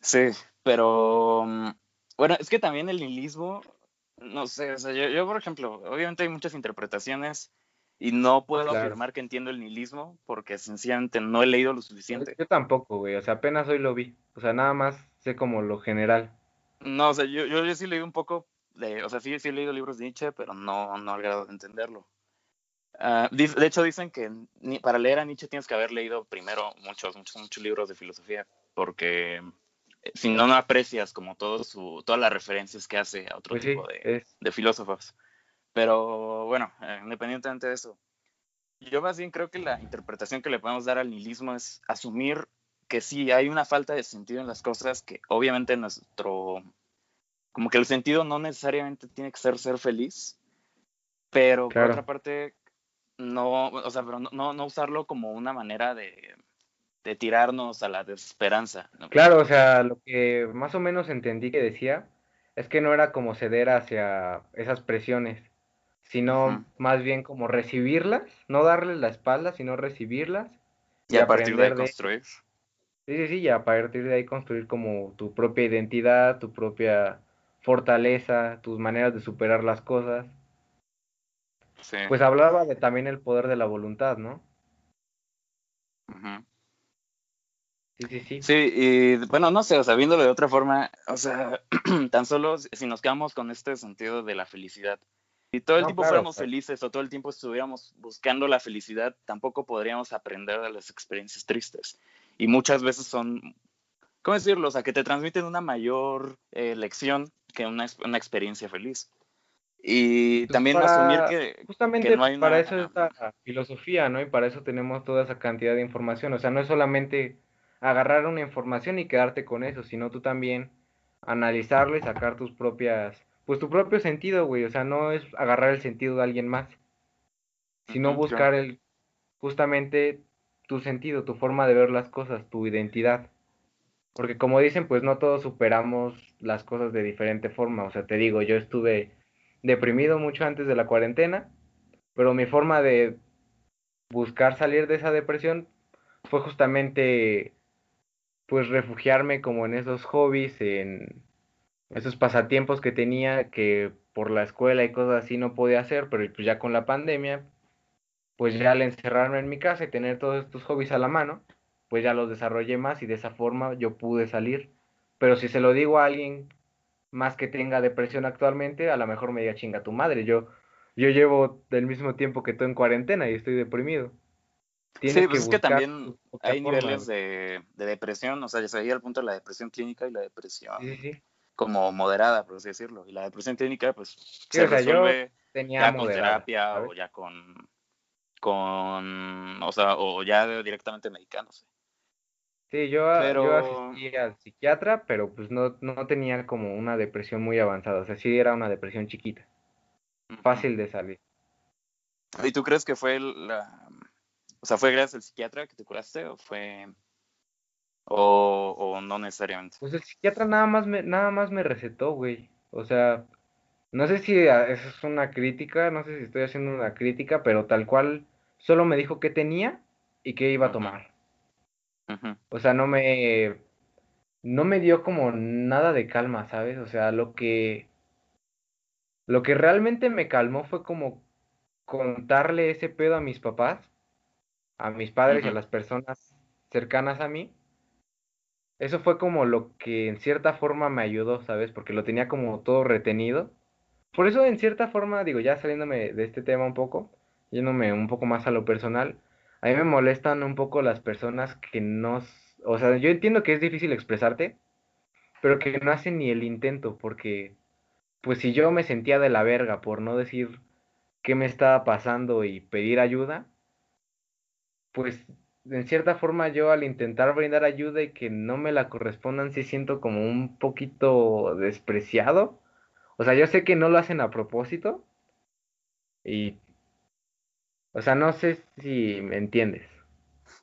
Sí, pero mm, bueno, es que también el nihilismo no sé, o sea, yo, por ejemplo, obviamente hay muchas interpretaciones y no puedo afirmar que entiendo el nihilismo porque sencillamente no he leído lo suficiente. Yo tampoco, güey, o sea, apenas hoy lo vi, o sea, nada más sé como lo general. No, o sea, yo, yo, sí leí un poco, de, o sea, sí, sí he leído libros de Nietzsche, pero no, no al grado de entenderlo. Ah, de hecho, dicen que para leer a Nietzsche tienes que haber leído primero muchos, muchos, muchos libros de filosofía, porque si no, no aprecias como todo su, todas las referencias que hace a otro pues tipo de, de, filósofos. Pero bueno, eh, independientemente de eso, yo más bien creo que la interpretación que le podemos dar al nihilismo es asumir que sí hay una falta de sentido en las cosas, que obviamente nuestro, como que el sentido no necesariamente tiene que ser ser feliz, pero por otra parte, no, o sea, pero no, no usarlo como una manera de, de tirarnos a la desesperanza. Claro, o sea, lo que más o menos entendí que decía es que no era como ceder hacia esas presiones, sino más bien como recibirlas, no darles la espalda, sino recibirlas. Y, a partir de ahí construir. Sí, sí, sí, y a partir de ahí construir como tu propia identidad, tu propia fortaleza, tus maneras de superar las cosas. Pues hablaba de también el poder de la voluntad, ¿no? Sí, sí, sí. Sí, y bueno, no sé, o sea, viéndolo de otra forma, o sea, tan solo si nos quedamos con este sentido de la felicidad, si todo el tiempo fuéramos felices o todo el tiempo estuviéramos buscando la felicidad, tampoco podríamos aprender de las experiencias tristes. Y muchas veces son, ¿cómo decirlo? O sea, que te transmiten una mayor eh, lección que una, una, experiencia feliz. Y pues también asumir que... Justamente no hay para eso es la filosofía, ¿no? Y para eso tenemos toda esa cantidad de información. O sea, no es solamente agarrar una información y quedarte con eso, sino tú también analizarlo y sacar tus propias, pues tu propio sentido, güey, o sea, no es agarrar el sentido de alguien más, sino buscar el, justamente tu sentido, tu forma de ver las cosas, tu identidad. Porque como dicen, pues no todos superamos las cosas de diferente forma. O sea, te digo, yo estuve deprimido mucho antes de la cuarentena, pero mi forma de buscar salir de esa depresión fue justamente pues refugiarme como en esos hobbies, en esos pasatiempos que tenía que por la escuela y cosas así no podía hacer, pero pues ya con la pandemia, pues ya al encerrarme en mi casa y tener todos estos hobbies a la mano, pues ya los desarrollé más y de esa forma yo pude salir. Pero si se lo digo a alguien más que tenga depresión actualmente, a lo mejor me diga chinga tu madre, yo, yo llevo del mismo tiempo que tú en cuarentena y estoy deprimido sí, pues es que también hay niveles de, depresión, o sea, ya sería el punto de la depresión clínica y la depresión como moderada, por así decirlo. Y la depresión clínica, pues, se resuelve ya con terapia o ya con, con, o sea, o ya directamente medicándose. Sí, yo, yo asistí al psiquiatra, pero pues no, no tenía como una depresión muy avanzada, o sea, sí era una depresión chiquita, fácil de salir. ¿Y tú crees que fue la, o sea, ¿fue gracias al psiquiatra que te curaste o fue... O, no necesariamente? Pues el psiquiatra nada más me, nada más me recetó, güey. O sea, no sé si eso es una crítica, no sé si estoy haciendo una crítica, pero tal cual solo me dijo qué tenía y qué iba a tomar. O sea, no me no me dio como nada de calma, ¿sabes? O sea, lo que lo que realmente me calmó fue como contarle ese pedo a mis papás a mis padres y a las personas cercanas a mí, eso fue como lo que en cierta forma me ayudó, ¿sabes? Porque lo tenía como todo retenido por eso en cierta forma, digo, ya saliéndome de este tema un poco, yéndome un poco más a lo personal, a mí me molestan un poco las personas que no, o sea, yo entiendo que es difícil expresarte, pero que no hacen ni el intento, porque pues si yo me sentía de la verga por no decir qué me estaba pasando y pedir ayuda, pues en cierta forma yo al intentar brindar ayuda y que no me la correspondan, sí siento como un poquito despreciado. O sea, yo sé que no lo hacen a propósito. Y... O sea, no sé si me entiendes.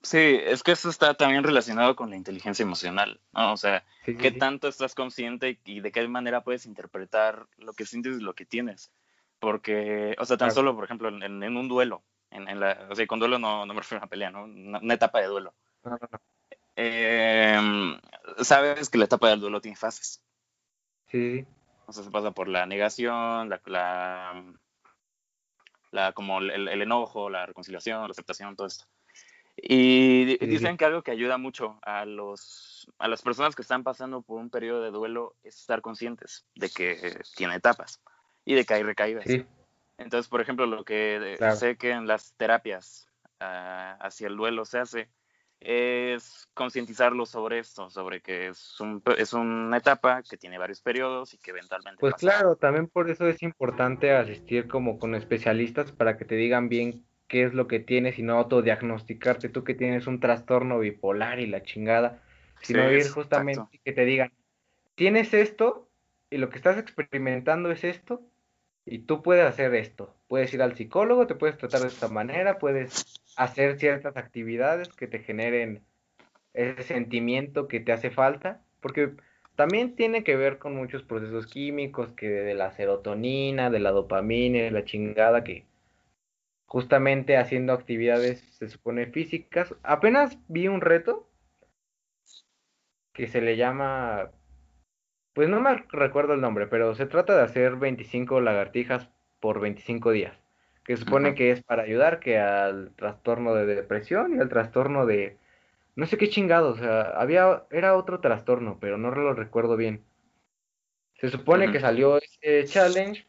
Sí, es que eso está también relacionado con la inteligencia emocional, ¿no? O sea, qué tanto estás consciente y de qué manera puedes interpretar lo que sientes y lo que tienes. Porque, o sea, tan solo, por ejemplo, en, un duelo, en, la, o sea, con duelo no, no, me refiero a una pelea, ¿no? Una, etapa de duelo. Em, sabes que la etapa del duelo tiene fases. Sí. O sea, se pasa por la negación, la, la, como el, enojo, la reconciliación, la aceptación, todo esto. Y dicen que algo que ayuda mucho a, los, a las personas que están pasando por un periodo de duelo es estar conscientes de que tiene etapas y de que hay recaídas. Entonces, por ejemplo, lo que sé que en las terapias ah, hacia el duelo se hace es concientizarlo sobre esto, sobre que es, un, es una etapa que tiene varios periodos y que eventualmente... Pues claro, también por eso es importante asistir como con especialistas para que te digan bien qué es lo que tienes y no autodiagnosticarte tú que tienes un trastorno bipolar y la chingada, sino ir justamente que te digan, tienes esto y lo que estás experimentando es esto y tú puedes hacer esto. Puedes ir al psicólogo, te puedes tratar de esta manera, puedes hacer ciertas actividades que te generen ese sentimiento que te hace falta, porque también tiene que ver con muchos procesos químicos, que de la serotonina, de la dopamina, de la chingada, que justamente haciendo actividades, se supone físicas. Apenas vi un reto que se le llama, pues no me recuerdo el nombre, pero se trata de hacer 25 lagartijas por 25 días, que se supone que es para ayudar que al trastorno de depresión y al trastorno de, no sé qué chingados, o sea, había, era otro trastorno, pero no lo recuerdo bien. Se supone que salió ese challenge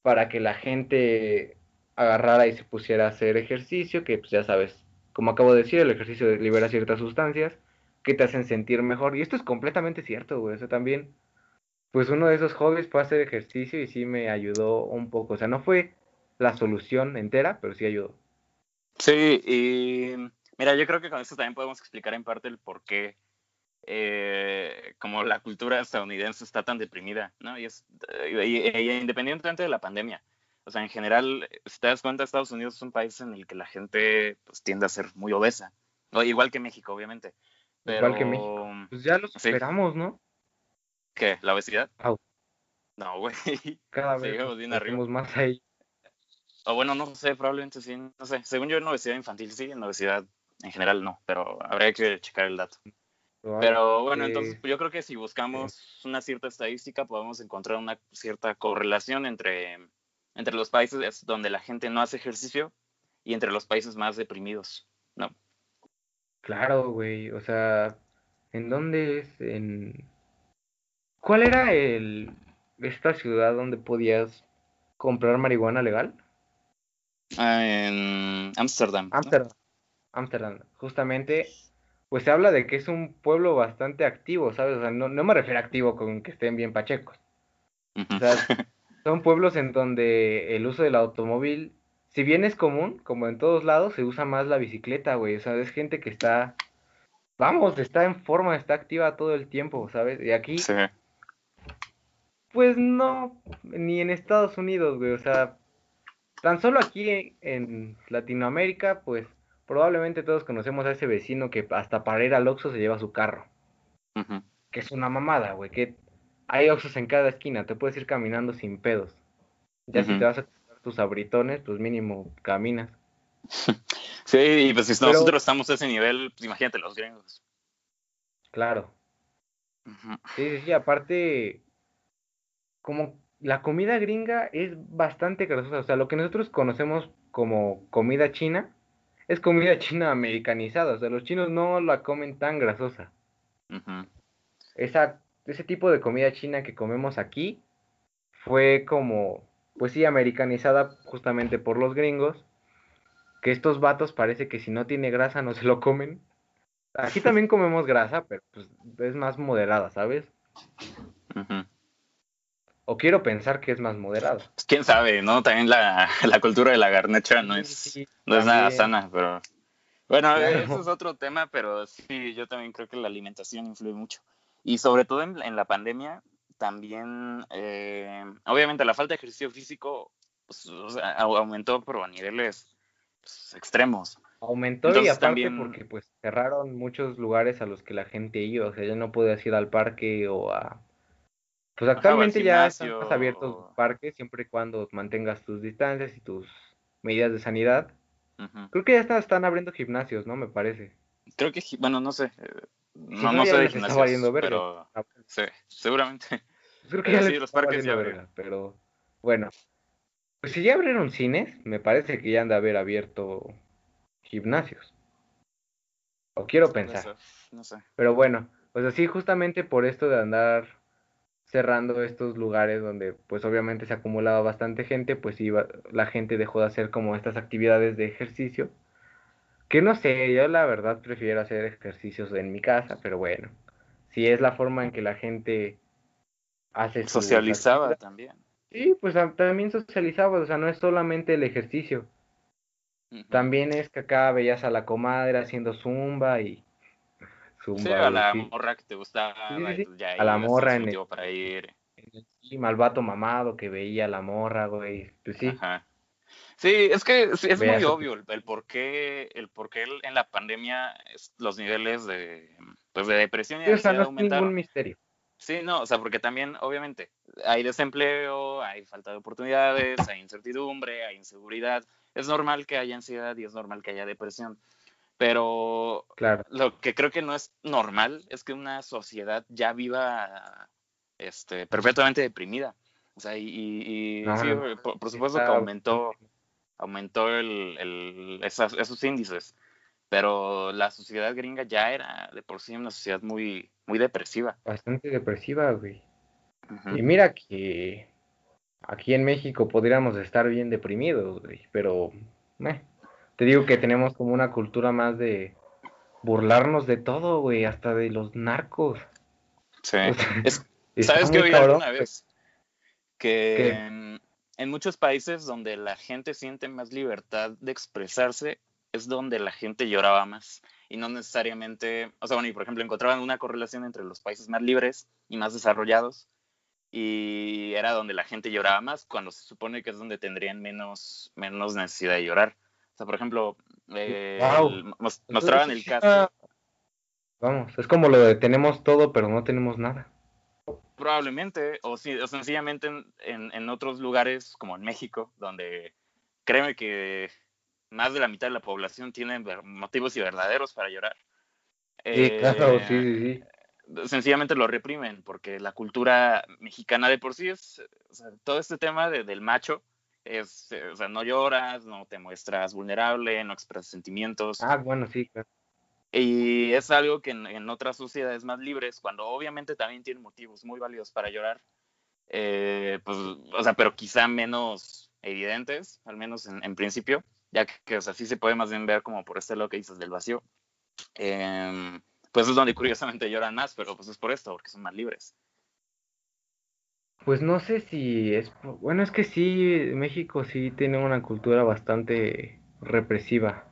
para que la gente agarrara y se pusiera a hacer ejercicio, que pues ya sabes, como acabo de decir, el ejercicio libera ciertas sustancias que te hacen sentir mejor. Y esto es completamente cierto, güey. O sea, también, pues uno de esos hobbies fue hacer ejercicio y sí me ayudó un poco. O sea, no fue la solución entera, pero sí ayudó. Sí, y mira, yo creo que con esto también podemos explicar en parte el por qué eh, como la cultura estadounidense está tan deprimida, ¿no? Y, es, independientemente de la pandemia. O sea, en general, si te das cuenta, Estados Unidos es un país en el que la gente pues, tiende a ser muy obesa. igual que México, obviamente. Igual que México. Pues ya lo esperamos, ¿no? ¿Qué? ¿La obesidad? No, güey. Cada vez seguimos más ahí. O bueno, no sé, probablemente sí. No sé. Según yo, en obesidad infantil sí, en obesidad en general no. Pero habría que checar el dato. Pero bueno, entonces yo creo que si buscamos una cierta estadística podemos encontrar una cierta correlación entre entre los países donde la gente no hace ejercicio y entre los países más deprimidos, ¿no? Claro, güey, o sea, ¿en dónde es? En... ¿Cuál era el esta ciudad donde podías comprar marihuana legal? Ah, en Ámsterdam. Ámsterdam. Ámsterdam. Justamente, pues se habla de que es un pueblo bastante activo, ¿sabes? O sea, no, no me refiero a activo con que estén bien pachecos. O sea, son pueblos en donde el uso del automóvil, si bien es común, como en todos lados, se usa más la bicicleta, güey. O sea, es gente que está, vamos, está en forma, está activa todo el tiempo, ¿sabes? Y aquí, pues no, ni en Estados Unidos, güey. O sea, tan solo aquí en Latinoamérica, pues probablemente todos conocemos a ese vecino que hasta para ir al Oxxo se lleva su carro. Que es una mamada, güey. Que hay oxos en cada esquina, te puedes ir caminando sin pedos. Ya si te vas a tus abritones, pues mínimo caminas. sí, y pues si nosotros estamos a ese nivel, pues imagínate los gringos. Claro. Sí, sí, sí, aparte, como la comida gringa es bastante grasosa, o sea, lo que nosotros conocemos como comida china, es comida china americanizada, o sea, los chinos no la comen tan grasosa. Esa ese tipo de comida china que comemos aquí, fue como, pues sí, americanizada justamente por los gringos, que estos vatos parece que si no tiene grasa no se lo comen. Aquí también comemos grasa, pero pues es más moderada, ¿sabes? O quiero pensar que es más moderada. Pues, quién sabe, ¿no? También la, cultura de la garnacha no es, no es nada sana, pero... Bueno, eso es otro tema, pero sí, yo también creo que la alimentación influye mucho. Y sobre todo en, la pandemia, también, eh, obviamente la falta de ejercicio físico pues, aumentó, pero a niveles pues, extremos. Aumentó y aparte también... porque pues cerraron muchos lugares a los que la gente iba, o sea, ya no podías ir al parque o a... Pues actualmente ya están más abiertos parques siempre y cuando mantengas tus distancias y tus medidas de sanidad. Creo que ya están abriendo gimnasios, ¿no? Me parece. Creo que, bueno, no sé. Eh, no, no, sé de gimnasios, pero ah, pues. sí, seguramente. Creo que ya sí, los parques ya abren. Pero bueno, pues si ya abrieron cines, me parece que ya han de haber abierto gimnasios. O quiero pensar. No sé. Pero bueno, pues así justamente por esto de andar cerrando estos lugares donde pues obviamente se acumulaba bastante gente, pues iba, la gente dejó de hacer como estas actividades de ejercicio. Que no sé, yo la verdad prefiero hacer ejercicios en mi casa, pero bueno, si es la forma en que la gente hace... Socializaba también. Sí, pues también socializaba, o sea, no es solamente el ejercicio. También es que acá veías a la comadre haciendo zumba y zumba. Sí, a la morra que te gustaba. Ya a la morra en el, para ir. Sí, malvato mamado que veía a la morra, güey. Pues sí. Sí, es que es, muy obvio el, por qué, el por qué en la pandemia los niveles de, pues de depresión y sí, no Es ningún misterio. Sí, no, o sea, porque también, obviamente, hay desempleo, hay falta de oportunidades, hay incertidumbre, hay inseguridad. Es normal que haya ansiedad y es normal que haya depresión. Pero claro. lo que creo que no es normal es que una sociedad ya viva este, perfectamente deprimida. O sea, y, sí, por, supuesto que aumentó, aumentó el, el, esos índices pero la sociedad gringa ya era de por sí una sociedad muy, muy depresiva. Bastante depresiva, güey. Y mira que aquí en México podríamos estar bien deprimidos, güey, pero te digo que tenemos como una cultura más de burlarnos de todo, güey, hasta de los narcos. Sí. ¿Sabes qué oí alguna vez? Que en, en muchos países donde la gente siente más libertad de expresarse, es donde la gente lloraba más y no necesariamente, o sea, bueno, y por ejemplo, encontraban una correlación entre los países más libres y más desarrollados y era donde la gente lloraba más cuando se supone que es donde tendrían menos, menos necesidad de llorar. O sea, por ejemplo, eh, mostraban el caso. Vamos, es como lo de tenemos todo pero no tenemos nada. Probablemente, o, o sencillamente en, en otros lugares como en México, donde créeme que más de la mitad de la población tiene motivos y verdaderos para llorar. Sí, claro, sí, sí, sí. Eh, sencillamente lo reprimen, porque la cultura mexicana de por sí es, o sea, todo este tema del macho, es, o sea, no lloras, no te muestras vulnerable, no expresas sentimientos. Ah, bueno, sí, claro. Y es algo que en, otras sociedades más libres, cuando obviamente también tienen motivos muy válidos para llorar, eh, pues, o sea, pero quizá menos evidentes, al menos en principio, ya que, o sea, sí se puede más bien ver como por este lado que dices del vacío. Em, pues es donde curiosamente lloran más, pero pues es por esto, porque son más libres. Pues no sé si es, bueno, es que sí, México sí tiene una cultura bastante represiva,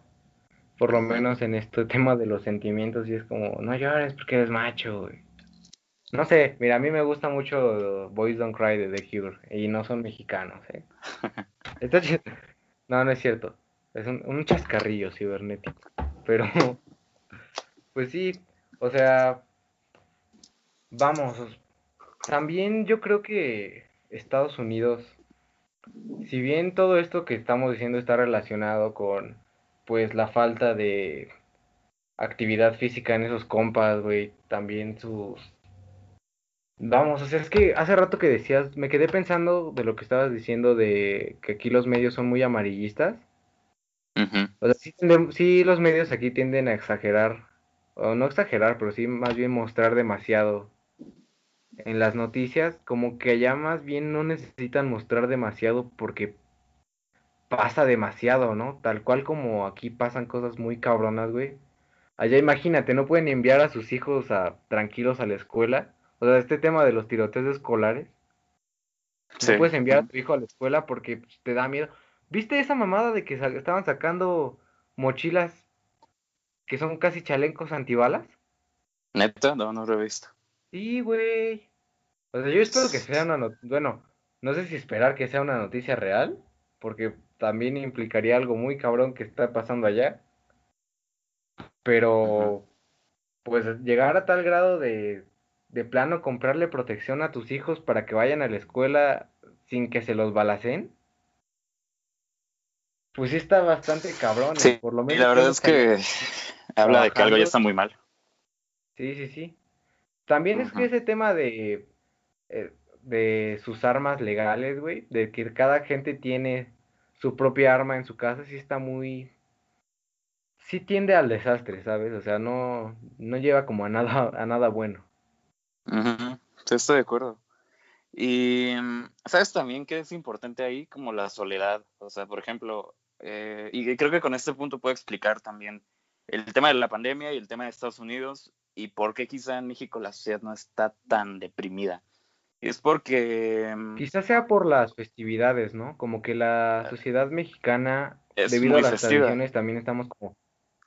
por lo menos en este tema de los sentimientos, y es como, no llores porque eres macho, No sé, mira, a mí me gusta mucho Boys Don't Cry de The Cure, y no son mexicanos, ¿eh? no, no es cierto. Es un, chascarrillo cibernético. Pero, pues sí, o sea, vamos, también yo creo que Estados Unidos, si bien todo esto que estamos diciendo está relacionado con, pues, la falta de actividad física en esos compas, güey, también sus... Vamos, o sea, es que hace rato que decías, me quedé pensando de lo que estabas diciendo de que aquí los medios son muy amarillistas. O sea, sí, los medios aquí tienden a exagerar, o no exagerar, pero sí más bien mostrar demasiado en las noticias, como que allá más bien no necesitan mostrar demasiado porque pasa demasiado, ¿no? Tal cual como aquí pasan cosas muy cabronas, güey. Allá imagínate, no pueden enviar a sus hijos a, tranquilos a la escuela. O sea, este tema de los tiroteos escolares. No puedes enviar a tu hijo a la escuela porque te da miedo. ¿Viste esa mamada de que estaban sacando mochilas que son casi chalencos antibalas? ¿Neta? No, no lo he visto. Sí, güey. O sea, yo espero que sea una noticia. Bueno, no sé si esperar que sea una noticia real, porque también implicaría algo muy cabrón que está pasando allá. Pero, pues llegar a tal grado de, de plano comprarle protección a tus hijos para que vayan a la escuela sin que se los balacen. Pues sí está bastante cabrón. Sí, por lo menos. Y la verdad es que habla de que algo ya está muy mal. Sí, sí, sí. También es que ese tema de, eh, de sus armas legales, güey, de que cada gente tiene su propia arma en su casa, sí está muy... Sí tiende al desastre, ¿sabes? O sea, no, no lleva como a nada, a nada bueno. Sí, estoy de acuerdo. Y mm, sabes también que es importante ahí como la soledad. O sea, por ejemplo, eh, y creo que con este punto puedo explicar también el tema de la pandemia y el tema de Estados Unidos y por qué quizá en México la sociedad no está tan deprimida. Es porque... Mm, quizás sea por las festividades, ¿no? Como que la ah. sociedad mexicana, debido a las tradiciones, también estamos como...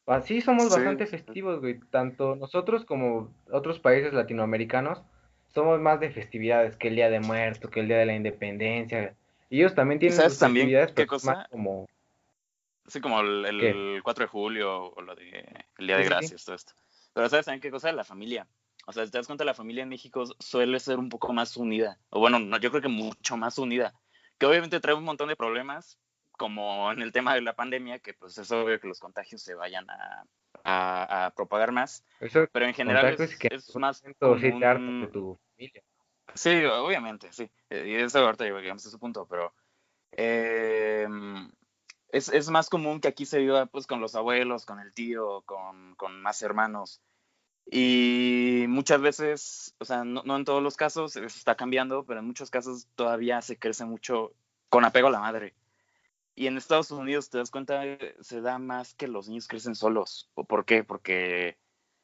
Así somos bastante festivos, güey. Tanto nosotros como otros países latinoamericanos somos más de festividades que el Día de Muerto, que el Día de la Independencia. Ellos también tienen sus festividades, pero más como Sí, como el, 4 de julio o lo de, el Día de Gracias, todo esto. Pero ¿sabes también qué cosa? La familia. O sea, si te das cuenta, la familia en México suele ser un poco más unida. O bueno, no, yo creo que mucho más unida. Que obviamente trae un montón de problemas, como en el tema de la pandemia, que pues es obvio que los contagios se vayan a, a, propagar más. pero en general es, es, más común... tu familia. Sí, obviamente, sí. Y eso ahorita llegamos a ese punto, pero... Eh, es, es, más común que aquí se viva pues con los abuelos, con el tío, con, con más hermanos. Y muchas veces, o sea, no, en todos los casos, está cambiando, pero en muchos casos todavía se crece mucho con apego a la madre. Y en Estados Unidos, te das cuenta, se da más que los niños crecen solos. ¿Por qué? Porque,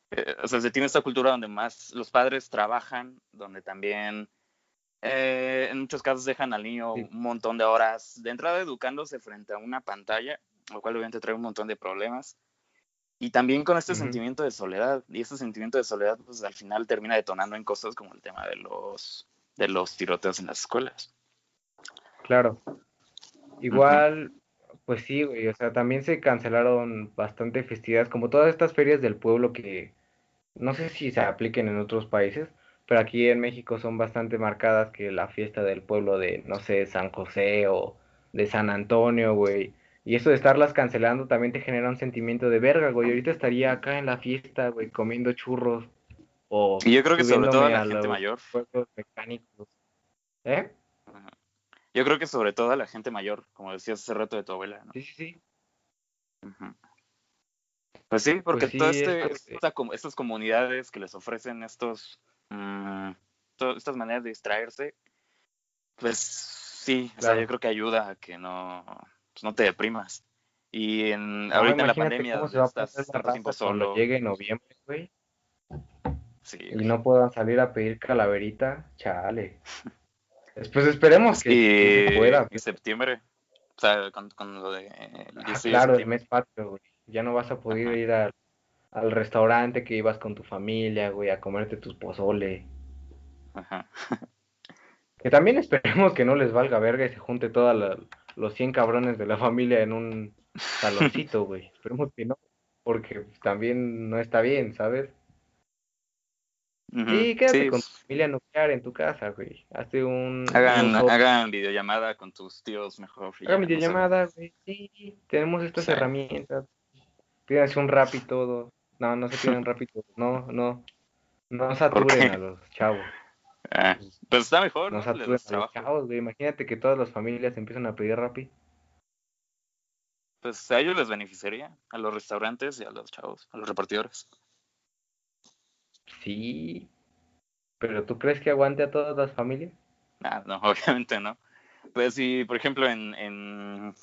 eh, o sea, se tiene esta cultura donde más los padres trabajan, donde también eh, en muchos casos dejan al niño un montón de horas de entrada educándose frente a una pantalla, lo cual obviamente trae un montón de problemas. Y también con este sentimiento de soledad. Y este sentimiento de soledad, pues al final termina detonando en cosas como el tema de los, de los tiroteos en las escuelas. Claro. Igual, pues sí, güey. O sea, también se cancelaron bastante festividades, como todas estas ferias del pueblo que no sé si se apliquen en otros países, pero aquí en México son bastante marcadas que la fiesta del pueblo de, no sé, San José o de San Antonio, güey. Y eso de estarlas cancelando también te genera un sentimiento de verga, güey. Ahorita estaría acá en la fiesta, güey, comiendo churros. O y yo creo que sobre todo a la gente mayor. Mecánicos. ¿Eh? Yo creo que sobre todo a la gente mayor, como decías hace rato de tu abuela, ¿no? Sí, sí, sí. Pues sí, porque pues todas este, estas comunidades que les ofrecen estos Mm, todas estas maneras de distraerse, pues sí, o sea, yo creo que ayuda a que no, pues, no te deprimas. Y en, ahorita en la pandemia, estás tanto tiempo solo. llegue noviembre, güey. Sí, y no puedan salir a pedir calaverita, chale. Después esperemos que, se pueda. Y septiembre, o sea, con, lo de... Ah, claro, el mes patrio, güey. Ya no vas a poder ir a al restaurante que ibas con tu familia, güey, a comerte tus pozole. Ajá. que también esperemos que no les valga verga y se junte todos los 100 cabrones de la familia en un saloncito, güey. Esperemos que no, porque también no está bien, ¿sabes? Y quédate con tu familia nuclear en tu casa, güey. Hazte un. Hagan, hagan videollamada con tus tíos mejor. Hagan videollamada, güey. Sí, tenemos estas herramientas. Pídanse un rap y todo. No, no se piden rápido. No, no. No saturen a los chavos. Ah, pues está mejor. No, saturen a los chavos, güey. Imagínate que todas las familias empiezan a pedir rápido. Pues a ellos les beneficiaría, a los restaurantes y a los chavos, a los repartidores. Sí. ¿Pero tú crees que aguante a todas las familias? Ah, no, obviamente no. Pues si, por ejemplo, en, en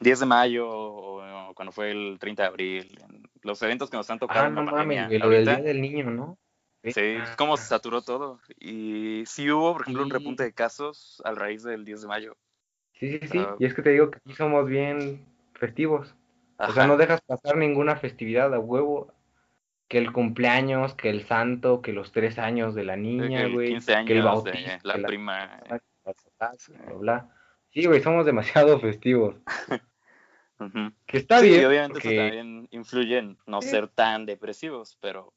10 de mayo o, cuando fue el 30 de abril, los eventos que nos han tocado ah, no mames, lo del Día del Niño, ¿no? Sí, es como se saturó todo. Y sí hubo, por ejemplo, un repunte de casos al raíz del 10 de mayo. Sí, sí, sí. y es que te digo que aquí somos bien festivos. O sea, no dejas pasar ninguna festividad a huevo. Que el cumpleaños, que el santo, que los tres años de la niña, güey. Que el bautizo. la, prima. Sí, güey, somos demasiado festivos. Que está sí, bien. obviamente eso también influye en no ser tan depresivos, pero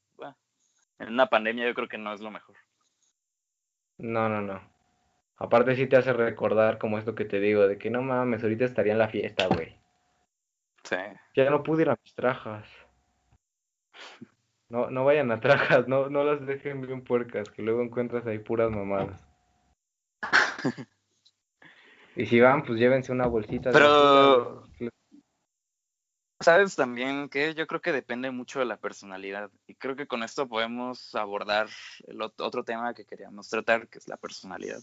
en una pandemia yo creo que no es lo mejor. No, no, no. Aparte sí te hace recordar como esto que te digo, de que no mames, ahorita estaría en la fiesta, güey. Sí. Ya no pude ir a mis trajas. No, no vayan a trajas, no, no las dejen bien puercas, que luego encuentras ahí puras mamadas. y si van, pues llévense una bolsita. Pero, sabes también que yo creo que depende mucho de la personalidad y creo que con esto podemos abordar el otro tema que queríamos tratar, que es la personalidad.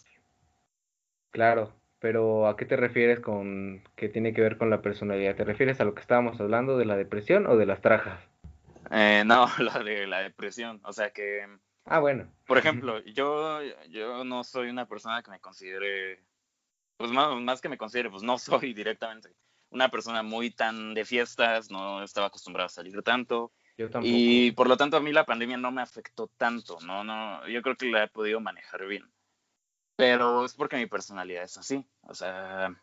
Claro, pero ¿a qué te refieres con que tiene que ver con la personalidad? ¿Te refieres a lo que estábamos hablando de la depresión o de las trajas? Eh, no, la de la depresión, o sea que... Ah, bueno. Por ejemplo, yo, yo no soy una persona que me considere, pues más, más que me considere, pues no soy directamente una persona muy tan de fiestas, no estaba acostumbrada a salir tanto. Yo tampoco. Y por lo tanto a mí la pandemia no me afectó tanto, no, no, yo creo que la he podido manejar bien. Pero es porque mi personalidad es así, o sea,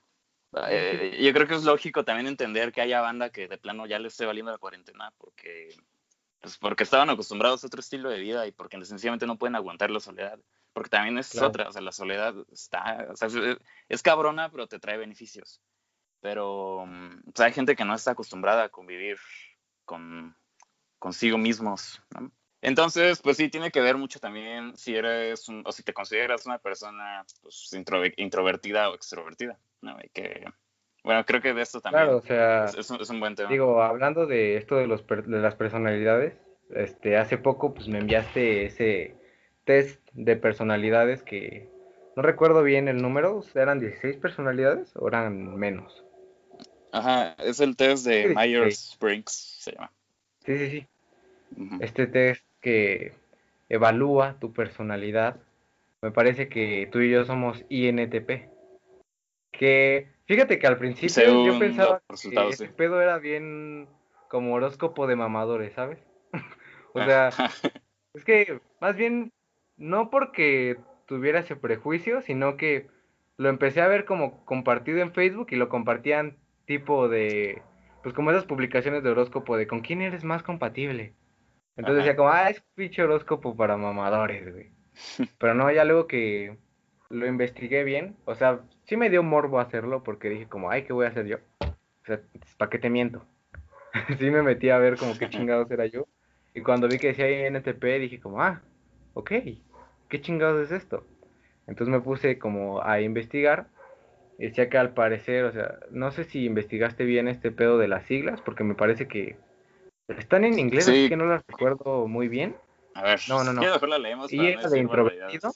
eh, yo creo que es lógico también entender que haya banda que de plano ya le esté valiendo la cuarentena porque, pues porque estaban acostumbrados a otro estilo de vida y porque sencillamente no pueden aguantar la soledad. Porque también es otra, o sea, la soledad está, o sea, es cabrona, pero te trae beneficios pero mm, pues, hay gente que no está acostumbrada a convivir con consigo mismos. Entonces, pues sí, tiene que ver mucho también si eres o si te consideras una persona pues, introvertida o extrovertida. ¿no? que, bueno, creo que de esto también claro, o sea, es, un buen tema. Digo, hablando de esto de, los, de las personalidades, este, hace poco pues me enviaste ese test de personalidades que no recuerdo bien el número, ¿eran 16 personalidades o eran menos? Ajá, es el test de Myers-Briggs, se llama. Sí, sí, sí. Este test que evalúa tu personalidad, me parece que tú y yo somos INTP. Que, fíjate que al principio yo pensaba que ese pedo era bien como horóscopo de mamadores, ¿sabes? o sea, es que más bien, no porque tuviera ese prejuicio, sino que lo empecé a ver como compartido en Facebook y lo compartían tipo de, pues como esas publicaciones de horóscopo de con quién eres más compatible. Entonces decía como, ah, es pinche horóscopo para mamadores, güey. Pero no, ya luego que lo investigué bien, o sea, sí me dio morbo hacerlo porque dije como, ay, ¿qué voy a hacer yo? O sea, ¿para qué te miento? sí me metí a ver como qué chingados era yo. Y cuando vi que decía INTP dije como, ah, ok, ¿qué chingados es esto? Entonces me puse como a investigar decía que al parecer, o sea, no sé si investigaste bien este pedo de las siglas, porque me parece que están en inglés, así que no las recuerdo muy bien. A ver, no, no, no. La leemos y era de introvertido.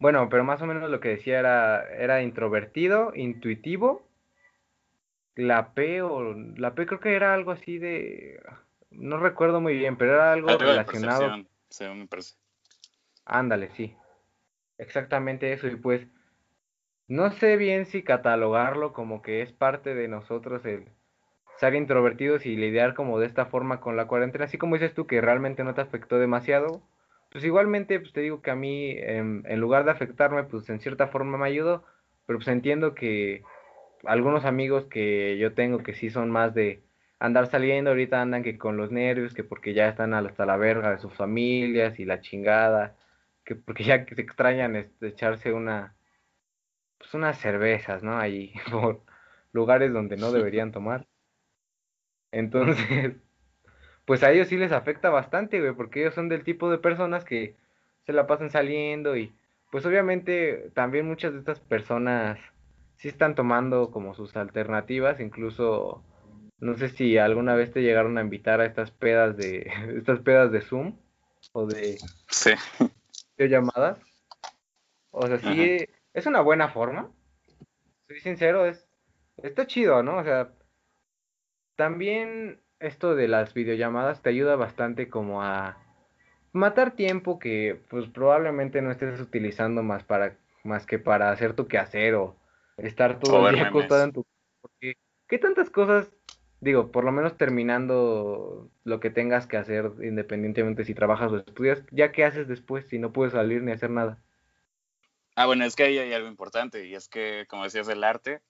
Bueno, pero más o menos lo que decía era, era introvertido, intuitivo, la P o la P creo que era algo así de, no recuerdo muy bien, pero era algo relacionado. Sí, me parece. Ándale, sí. Exactamente eso y pues no sé bien si catalogarlo como que es parte de nosotros el ser introvertidos y lidiar como de esta forma con la cuarentena, así como dices tú que realmente no te afectó demasiado, pues igualmente pues te digo que a mí en, lugar de afectarme pues en cierta forma me ayudó, pero pues entiendo que algunos amigos que yo tengo que sí son más de andar saliendo, ahorita andan que con los nervios, que porque ya están hasta la verga de sus familias y la chingada, que porque ya que se extrañan este, echarse una pues unas cervezas, ¿no? Allí, por lugares donde no deberían tomar. Entonces, pues a ellos sí les afecta bastante, güey, porque ellos son del tipo de personas que se la pasan saliendo y pues obviamente también muchas de estas personas sí están tomando como sus alternativas, incluso no sé si alguna vez te llegaron a invitar a estas pedas de estas pedas de Zoom o de Sí. videollamadas. O sea, sí, es una buena forma. Soy sincero, es está chido, ¿no? O sea, también esto de las videollamadas te ayuda bastante como a matar tiempo que pues probablemente no estés utilizando más para más que para hacer tu quehacer o estar todo el día acostado en tu porque qué tantas cosas digo, por lo menos terminando lo que tengas que hacer independientemente si trabajas o estudias, ya qué haces después si no puedes salir ni hacer nada. Ah, bueno, es que ahí hay algo importante y es que, como decías, el arte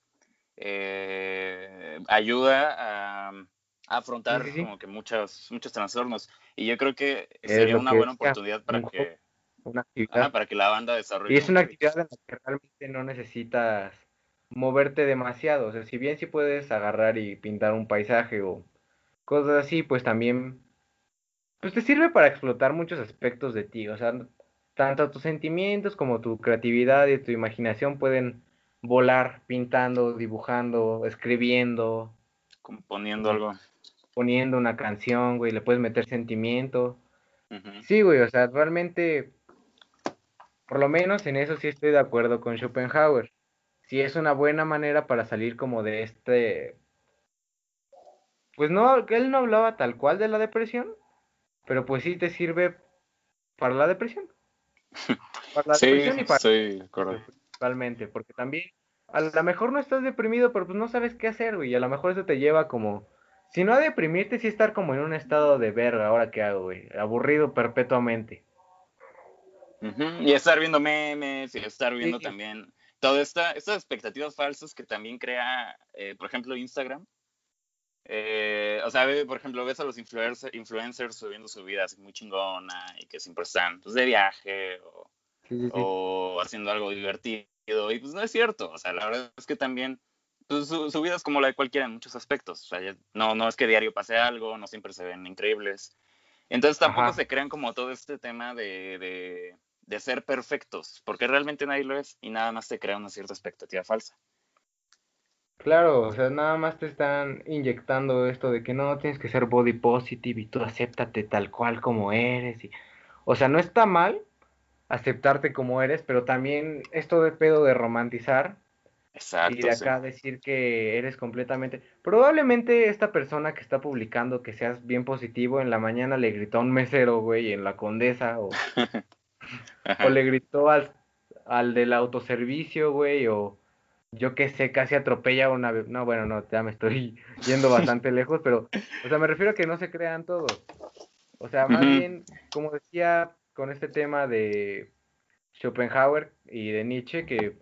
eh, ayuda a, afrontar como que muchos, muchos trastornos. Y yo creo que sería una buena oportunidad para que, para que la banda desarrolle. Y es una actividad en la que realmente no necesitas moverte demasiado. O sea, si bien si puedes agarrar y pintar un paisaje o cosas así, pues también pues te sirve para explotar muchos aspectos de ti. O sea, tanto tus sentimientos como tu creatividad y tu imaginación pueden volar pintando, dibujando, escribiendo. Componiendo algo. Poniendo una canción, güey, le puedes meter sentimiento. Sí, güey, o sea, realmente, por lo menos en eso sí estoy de acuerdo con Schopenhauer. Sí es una buena manera para salir como de este... Pues no, él no hablaba tal cual de la depresión, pero pues sí te sirve para la depresión. Para la depresión y para... Sí, correcto Totalmente, porque también a lo mejor no estás deprimido, pero pues no sabes qué hacer, güey, y a lo mejor eso te lleva como, si no a deprimirte, sí estar como en un estado de verga, ahora qué hago, güey, aburrido perpetuamente. Y estar viendo memes, y estar viendo también todas esta, estas expectativas falsas que también crea, eh, por ejemplo, Instagram. Eh, o sea, por ejemplo, ves a los influencers, influencers subiendo su vida así muy chingona y que siempre están pues, de viaje o o haciendo algo divertido. Y pues no es cierto. O sea, la verdad es que también pues, su, vida es como la de cualquiera en muchos aspectos. O sea, no, no es que diario pase algo, no siempre se ven increíbles. Entonces tampoco se crean como todo este tema de, de, de, ser perfectos, porque realmente nadie lo es y nada más te crea una cierta expectativa falsa. Claro, o sea, nada más te están inyectando esto de que no tienes que ser body positive y tú acéptate tal cual como eres. Y... O sea, no está mal, aceptarte como eres, pero también esto de pedo de romantizar. Exacto, y de acá decir que eres completamente. Probablemente esta persona que está publicando que seas bien positivo en la mañana le gritó a un mesero, güey, en la condesa, o, o le gritó al, al del autoservicio, güey, o yo qué sé, casi atropella una. No, bueno, no, ya me estoy yendo bastante lejos, pero, o sea, me refiero a que no se crean todos. O sea, más bien, como decía con este tema de Schopenhauer y de Nietzsche, que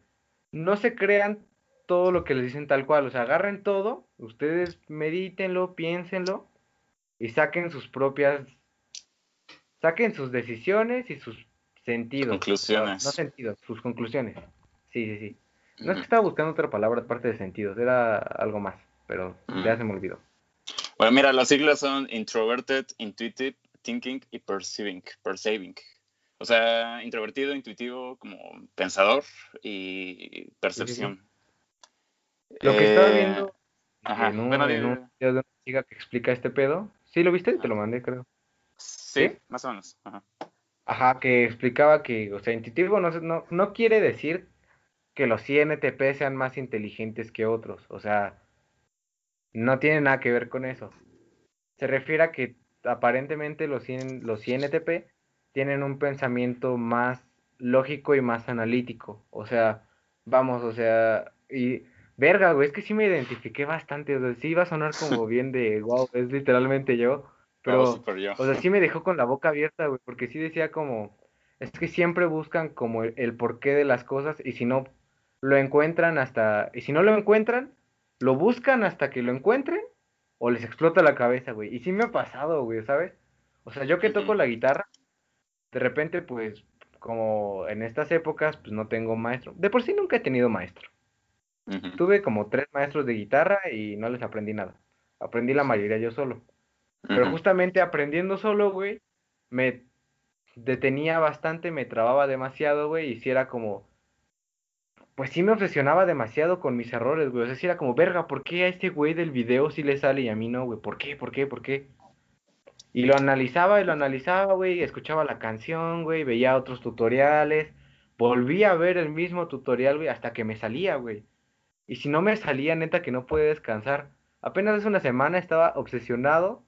no se crean todo lo que les dicen tal cual, o sea, agarren todo, ustedes medítenlo, piénsenlo y saquen sus propias, saquen sus decisiones y sus sentidos. Conclusiones. No, sentidos, sus conclusiones. Sí, sí, sí. No es que estaba buscando otra palabra aparte de sentidos, era algo más, pero ya se me olvidó. Bueno, mira, las siglas son Introverted, Intuitive, thinking y perceiving, perceiving. O sea, introvertido, intuitivo, como pensador y percepción. Lo que estaba eh, viendo en, un, video de una chica que explica este pedo, ¿sí lo viste? Te lo mandé, creo. Sí, más o menos. Ajá. Ajá, que explicaba que, o sea, intuitivo no, no, no quiere decir que los INTP sean más inteligentes que otros. O sea, no tiene nada que ver con eso. Se refiere a que aparentemente los, los INTP tienen un pensamiento más lógico y más analítico. O sea, vamos, o sea, y verga, güey, es que sí me identifiqué bastante. O sea, sí iba a sonar como bien de, wow, es literalmente yo. Pero, o sea, sí me dejó con la boca abierta, güey, porque sí decía como, es que siempre buscan como el, el porqué de las cosas y si no lo encuentran hasta, y si no lo encuentran, lo buscan hasta que lo encuentren o les explota la cabeza, güey. Y sí me ha pasado, güey, ¿sabes? O sea, yo que toco la guitarra, de repente, pues, como en estas épocas, pues no tengo maestro. De por sí nunca he tenido maestro. Tuve como tres maestros de guitarra y no les aprendí nada. Aprendí la mayoría yo solo. Pero justamente aprendiendo solo, güey, me detenía bastante, me trababa demasiado, güey, y si era como, pues sí me obsesionaba demasiado con mis errores, güey. O sea, si era como, verga, ¿por qué a este güey del video sí le sale y a mí no, güey? ¿Por qué? ¿Por qué? ¿Por qué? Y lo analizaba y lo analizaba, güey, escuchaba la canción, güey, veía otros tutoriales, volví a ver el mismo tutorial, güey, hasta que me salía, güey. Y si no me salía, neta, que no puede descansar. Apenas hace una semana estaba obsesionado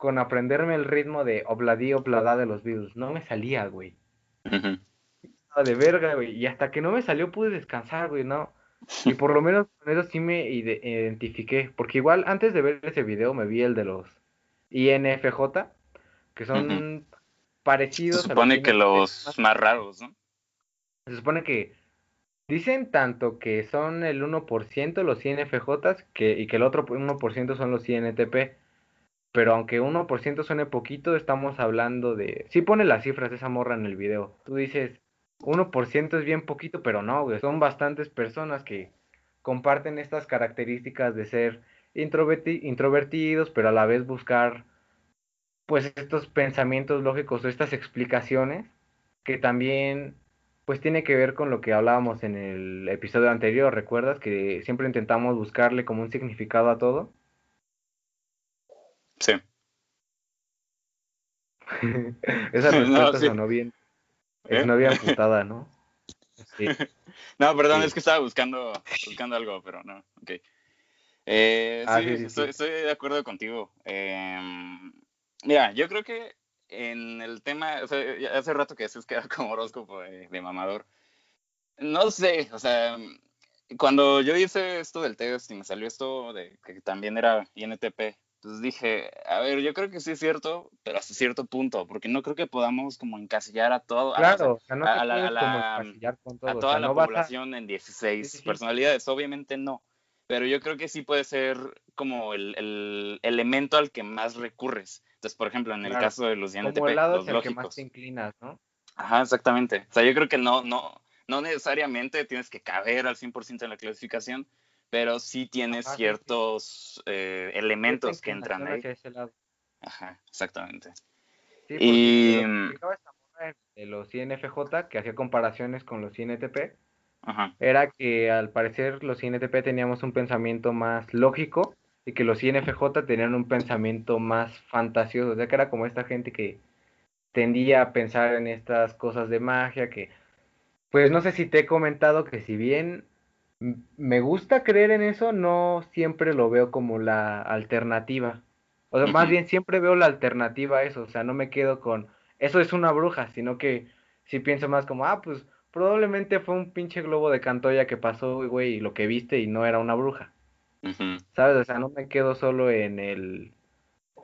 con aprenderme el ritmo de obladí, oblada de los Beatles. No me salía, güey. Estaba de verga, güey. Y hasta que no me salió pude descansar, güey, ¿no? Y por lo menos con eso sí me identifiqué. Porque igual antes de ver ese video me vi el de los INFJ, que son parecidos. Se supone que los más raros, ¿no? Se supone que dicen tanto que son el 1% los INFJ que, y que el otro 1% son los INTP. Pero aunque 1% suene poquito, estamos hablando de... Sí pone las cifras de esa morra en el video. Tú dices, 1% es bien poquito, pero no. Son bastantes personas que comparten estas características de ser introvertidos, pero a la vez buscar pues estos pensamientos lógicos o estas explicaciones que también pues tiene que ver con lo que hablábamos en el episodio anterior, ¿recuerdas? Que siempre intentamos buscarle como un significado a todo. Sí. Esa respuesta sonó bien. Es ¿Eh? novia putada, ¿no? Sí. no, perdón, es que estaba buscando, buscando algo, pero no. Ok. Eh, ah, sí, estoy, de acuerdo contigo. Em, mira, yo creo que en el tema, o sea, hace rato que se queda como horóscopo de, mamador. No sé, o sea, cuando yo hice esto del test y me salió esto de que también era INTP, pues dije, a ver, yo creo que sí es cierto, pero hasta cierto punto, porque no creo que podamos como encasillar a todo, claro, a, a, toda la población en 16 personalidades, obviamente no, pero yo creo que sí puede ser como el, el elemento al que más recurres. Entonces, por ejemplo, en el caso de los INTP, como los lógicos. que más te inclinas, ¿no? Ajá, exactamente. O sea, yo creo que no, no, no necesariamente tienes que caber al 100% en la clasificación, pero sí tienes ciertos eh, elementos que entran ahí. Ajá, exactamente. Sí, y mm, de los INFJ que hacía comparaciones con los INTP Ajá. era que al parecer los INTP teníamos un pensamiento más lógico y que los INFJ tenían un pensamiento más fantasioso, o sea que era como esta gente que tendía a pensar en estas cosas de magia que pues no sé si te he comentado que si bien me gusta creer en eso, no siempre lo veo como la alternativa. O sea, más bien siempre veo la alternativa a eso. O sea, no me quedo con eso es una bruja, sino que si pienso más como, ah, pues probablemente fue un pinche globo de cantoya que pasó, güey, y lo que viste y no era una bruja. ¿Sabes? O sea, no me quedo solo en el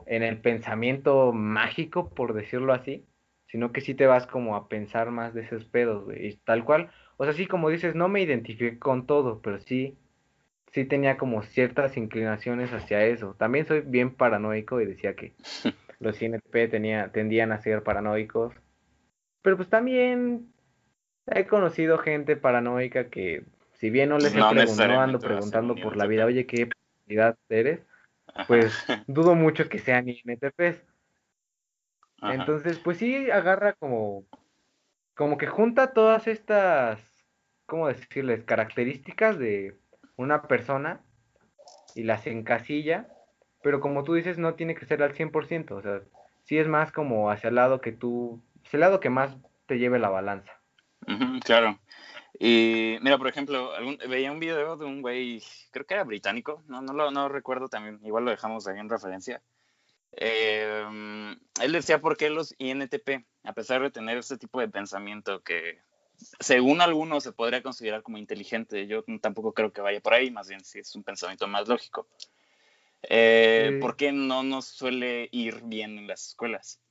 en el pensamiento mágico, por decirlo así, sino que sí te vas como a pensar más de esos pedos, güey. Y tal cual, o sea, sí, como dices, no me identifiqué con todo, pero sí, sí tenía como ciertas inclinaciones hacia eso. También soy bien paranoico y decía que los INTP tenía, tendían a ser paranoicos. Pero pues también he conocido gente paranoica que, si bien no les he preguntado, no ando preguntando por la vida, oye, ¿qué personalidad eres? Pues dudo mucho que sean INTPs. Entonces, pues sí agarra como como que junta todas estas, ¿cómo decirles? Características de una persona y las encasilla, pero como tú dices, no tiene que ser al 100%, o sea, sí es más como hacia el lado que tú, hacia el lado que más te lleve la balanza. claro. Y mira, por ejemplo, veía un video de un güey, creo que era británico, no, no lo no recuerdo también, igual lo dejamos ahí en referencia, eh, él decía por qué los INTP, a pesar de tener este tipo de pensamiento que según algunos se podría considerar como inteligente, yo tampoco creo que vaya por ahí, más bien si es un pensamiento más lógico. Eh, ¿Por qué no nos suele ir bien en las escuelas?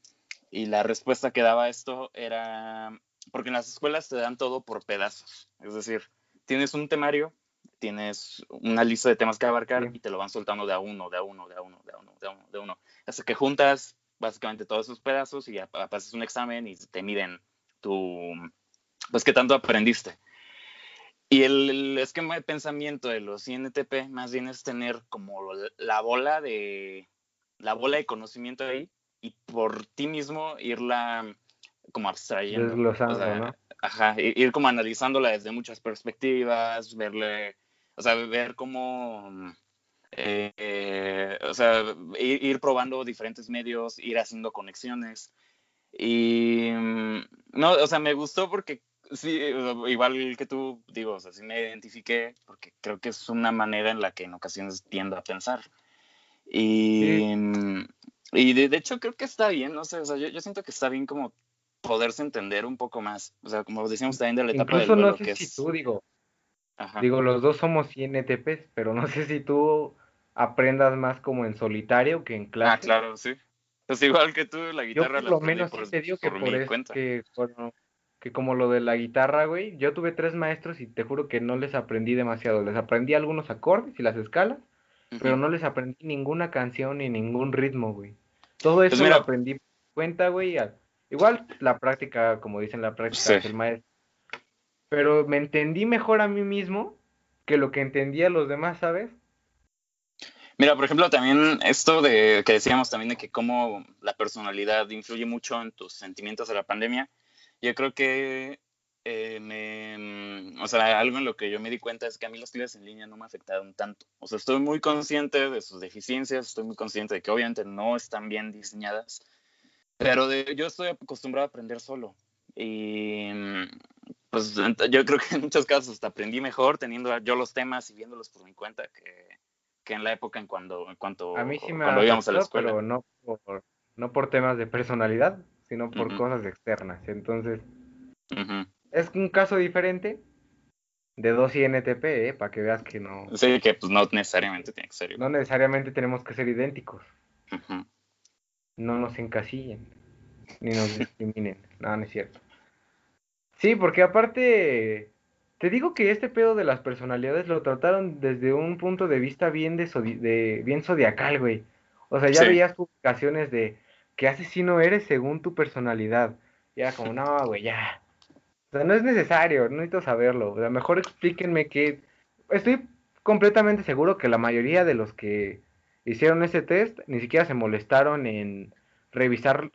Y la respuesta que daba esto era porque en las escuelas te dan todo por pedazos. Es decir, tienes un temario, tienes una lista de temas que abarcar y te lo van soltando de a uno, de a uno, de a uno, de a uno, de a uno, de uno hasta que juntas básicamente todos esos pedazos y ya pasas un examen y te miden tu, pues qué tanto aprendiste. Y el, esquema de pensamiento de los INTP más bien es tener como la bola de, la bola de conocimiento ahí y por ti mismo irla como abstrayendo. Desglosando, ¿no? Ajá, ir como analizándola desde muchas perspectivas, verle, o sea, ver cómo Eh, o sea, ir, probando diferentes medios, ir haciendo conexiones. Y mm, no, o sea, me gustó porque sí, igual que tú, digo, o sea, sí me identifiqué porque creo que es una manera en la que en ocasiones tiendo a pensar. Y, mm, y de, hecho creo que está bien, no sé, o sea, yo, yo, siento que está bien como poderse entender un poco más, o sea, como decíamos también de la etapa Incluso no sé si tú, digo, digo, los dos somos INTPs, pero no sé si tú aprendas más como en solitario que en ah, clase. Ah, claro, sí. Pues igual que tú, la guitarra yo por lo menos por, te digo que por, que, que como lo de la guitarra, güey, yo tuve tres maestros y te juro que no les aprendí demasiado. Les aprendí algunos acordes y las escalas, pero no les aprendí ninguna canción ni ningún ritmo, güey. Todo pues eso lo aprendí por cuenta, güey. Igual la práctica, como dicen la práctica, es el maestro. Pero me entendí mejor a mí mismo que lo que entendía los demás, ¿sabes? Mira, por ejemplo, también esto de que decíamos también de que cómo la personalidad influye mucho en tus sentimientos de la pandemia. Yo creo que eh, me, o sea, algo en lo que yo me di cuenta es que a mí las clases en línea no me afectaron tanto. O sea, estoy muy consciente de sus deficiencias, estoy muy consciente de que obviamente no están bien diseñadas, pero yo estoy acostumbrado a aprender solo. Y pues yo creo que en muchos casos hasta aprendí mejor teniendo yo los temas y viéndolos por mi cuenta que, que en la época en cuando, en cuanto a mí sí me cuando íbamos a la escuela. Pero no por, no por temas de personalidad, sino por cosas externas. Entonces, es un caso diferente de dos INTP, ¿eh? para que veas que no. Sí, que pues no necesariamente tiene que ser igual. No necesariamente tenemos que ser idénticos. No nos encasillen, ni nos discriminen. no, no es cierto. Sí, porque aparte te digo que este pedo de las personalidades lo trataron desde un punto de vista bien de, bien zodiacal, güey. O sea, ya veías publicaciones de qué asesino eres según tu personalidad. Y era como, no, güey, ya. O sea, no es necesario, no necesito saberlo. O sea, mejor explíquenme que. Estoy completamente seguro que la mayoría de los que hicieron ese test ni siquiera se molestaron en revisar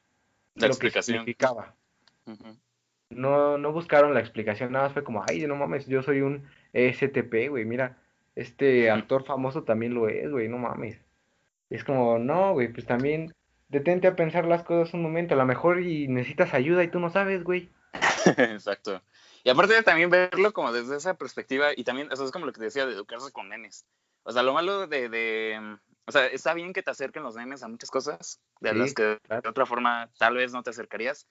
la lo explicación. que significaba no, no buscaron la explicación, nada más fue como, ay, no mames, yo soy un STP, güey, mira, este actor famoso también lo es, güey, no mames. Es como, no, güey, pues también detente a pensar las cosas un momento, a lo mejor y necesitas ayuda y tú no sabes, güey. Exacto. Y aparte de también verlo como desde esa perspectiva, y también, eso es como lo que te decía, de educarse con nenes. O sea, lo malo de, de o sea, está bien que te acerquen los nenes a muchas cosas, de las que de otra forma tal vez no te acercarías,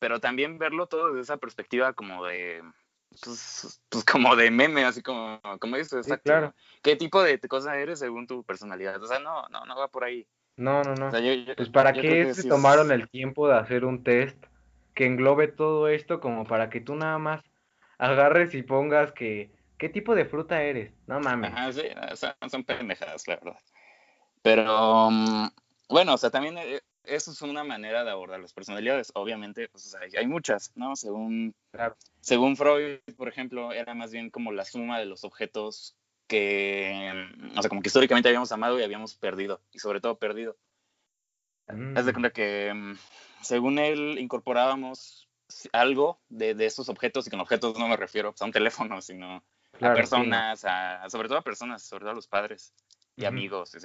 pero también verlo todo desde esa perspectiva como de, pues, pues como de meme, así como, como dices, claro. ¿Qué tipo de cosa eres según tu personalidad? O sea, no, no, no va por ahí. No, no, no. pues para qué se tomaron el tiempo de hacer un test que englobe todo esto como para que tú nada más agarres y pongas que, ¿qué tipo de fruta eres? No mames. Ajá, sí, son pendejadas, la verdad. Pero, mm, bueno, o sea, también eh, eso es una manera de abordar las personalidades. Obviamente, pues, hay, muchas, ¿no? Según, según Freud, por ejemplo, era más bien como la suma de los objetos que, mm, o sea, como que históricamente habíamos amado y habíamos perdido, y sobre todo perdido. Es de mm. cuenta que, mm, según él, incorporábamos algo de, de estos objetos, y con objetos no me refiero pues, a un teléfono, sino a personas, a, sobre todo a personas, sobre todo a los padres y amigos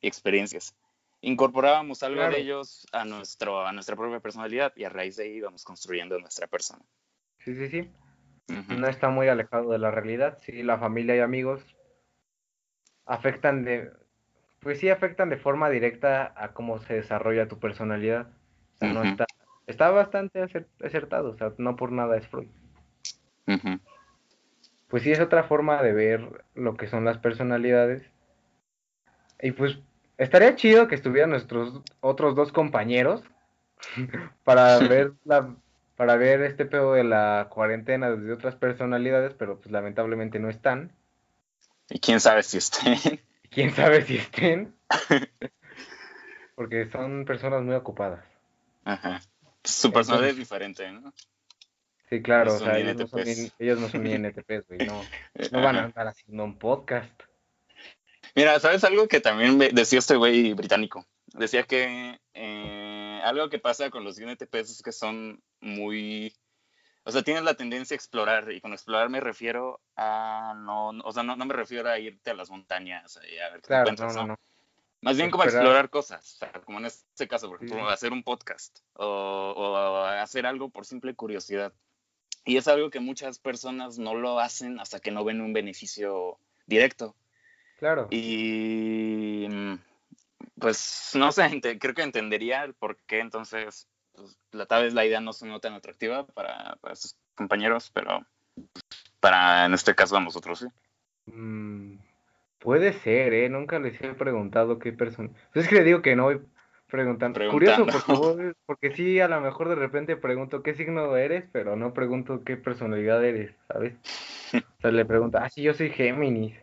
y experiencias incorporábamos algo de ellos a, nuestro, a nuestra propia personalidad y a raíz de ahí íbamos construyendo nuestra persona. Sí, sí, sí. No está muy alejado de la realidad. Sí, la familia y amigos afectan de, pues sí afectan de forma directa a cómo se desarrolla tu personalidad. no está, está bastante acertado, o sea, no por nada es Freud. Pues sí es otra forma de ver lo que son las personalidades. Y pues Estaría chido que estuvieran nuestros otros dos compañeros para ver la para ver este pedo de la cuarentena desde otras personalidades, pero pues lamentablemente no están. Y quién sabe si estén. ¿Quién sabe si estén? Porque son personas muy ocupadas. Ajá. Su personalidad es diferente, ¿no? Sí, claro, o sea, ellos no, son, ellos no son INTPs, güey, no, no van a andar haciendo un podcast. Mira, ¿sabes algo que también decía este güey británico? Decía que eh, algo que pasa con los INTPs es que son muy, o sea, tienes la tendencia a explorar, y con explorar me refiero a, no, o sea, no, me refiero a irte a las montañas y a ver qué claro, encuentras, no, no, Más bien como a explorar cosas, o sea, como en este caso, por ejemplo, hacer un podcast o, o, hacer algo por simple curiosidad. Y es algo que muchas personas no lo hacen hasta que no ven un beneficio directo. Claro. Y pues no sé, creo que entendería el por qué entonces pues, la, tal vez la idea no sonó tan atractiva para, para sus compañeros, pero para en este caso a nosotros sí. Mm, puede ser, ¿eh? Nunca les he preguntado qué persona. Pues es que le digo que no voy preguntando. Curioso, por favor, porque sí, a lo mejor de repente pregunto qué signo eres, pero no pregunto qué personalidad eres, ¿sabes? O sea, le pregunto, ah, sí, yo soy Géminis.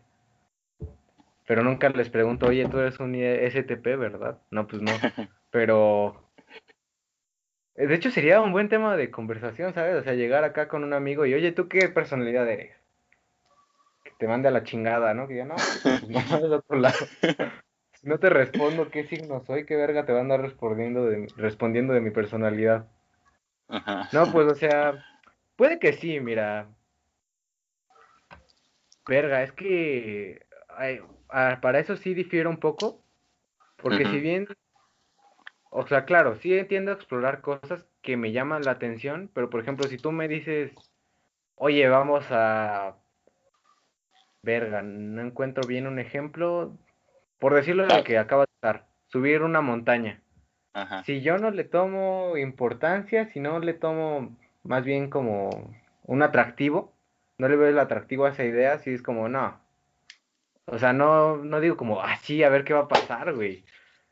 Pero nunca les pregunto, oye, tú eres un STP, ¿verdad? No, pues no. Pero eh, de hecho, sería un buen tema de conversación, ¿sabes? O sea, llegar acá con un amigo y, oye, ¿tú qué personalidad eres? Que te mande a la chingada, ¿no? Que ya no, pues, no, del otro lado. Si no te respondo qué signo soy, qué verga te va a andar respondiendo de, respondiendo de mi personalidad. No, pues, o sea, puede que sí, mira. Verga, es que ah, para eso sí difiero un poco. Porque si bien o sea, claro, sí entiendo explorar cosas que me llaman la atención, pero por ejemplo, si tú me dices, oye, vamos a... Verga, no encuentro bien un ejemplo. Por decirlo de lo que acaba de estar, subir una montaña. Si yo no le tomo importancia, si no le tomo más bien como un atractivo, no le veo el atractivo a esa idea, si es como, no. O sea, no, no digo como, ah, sí, a ver qué va a pasar, güey.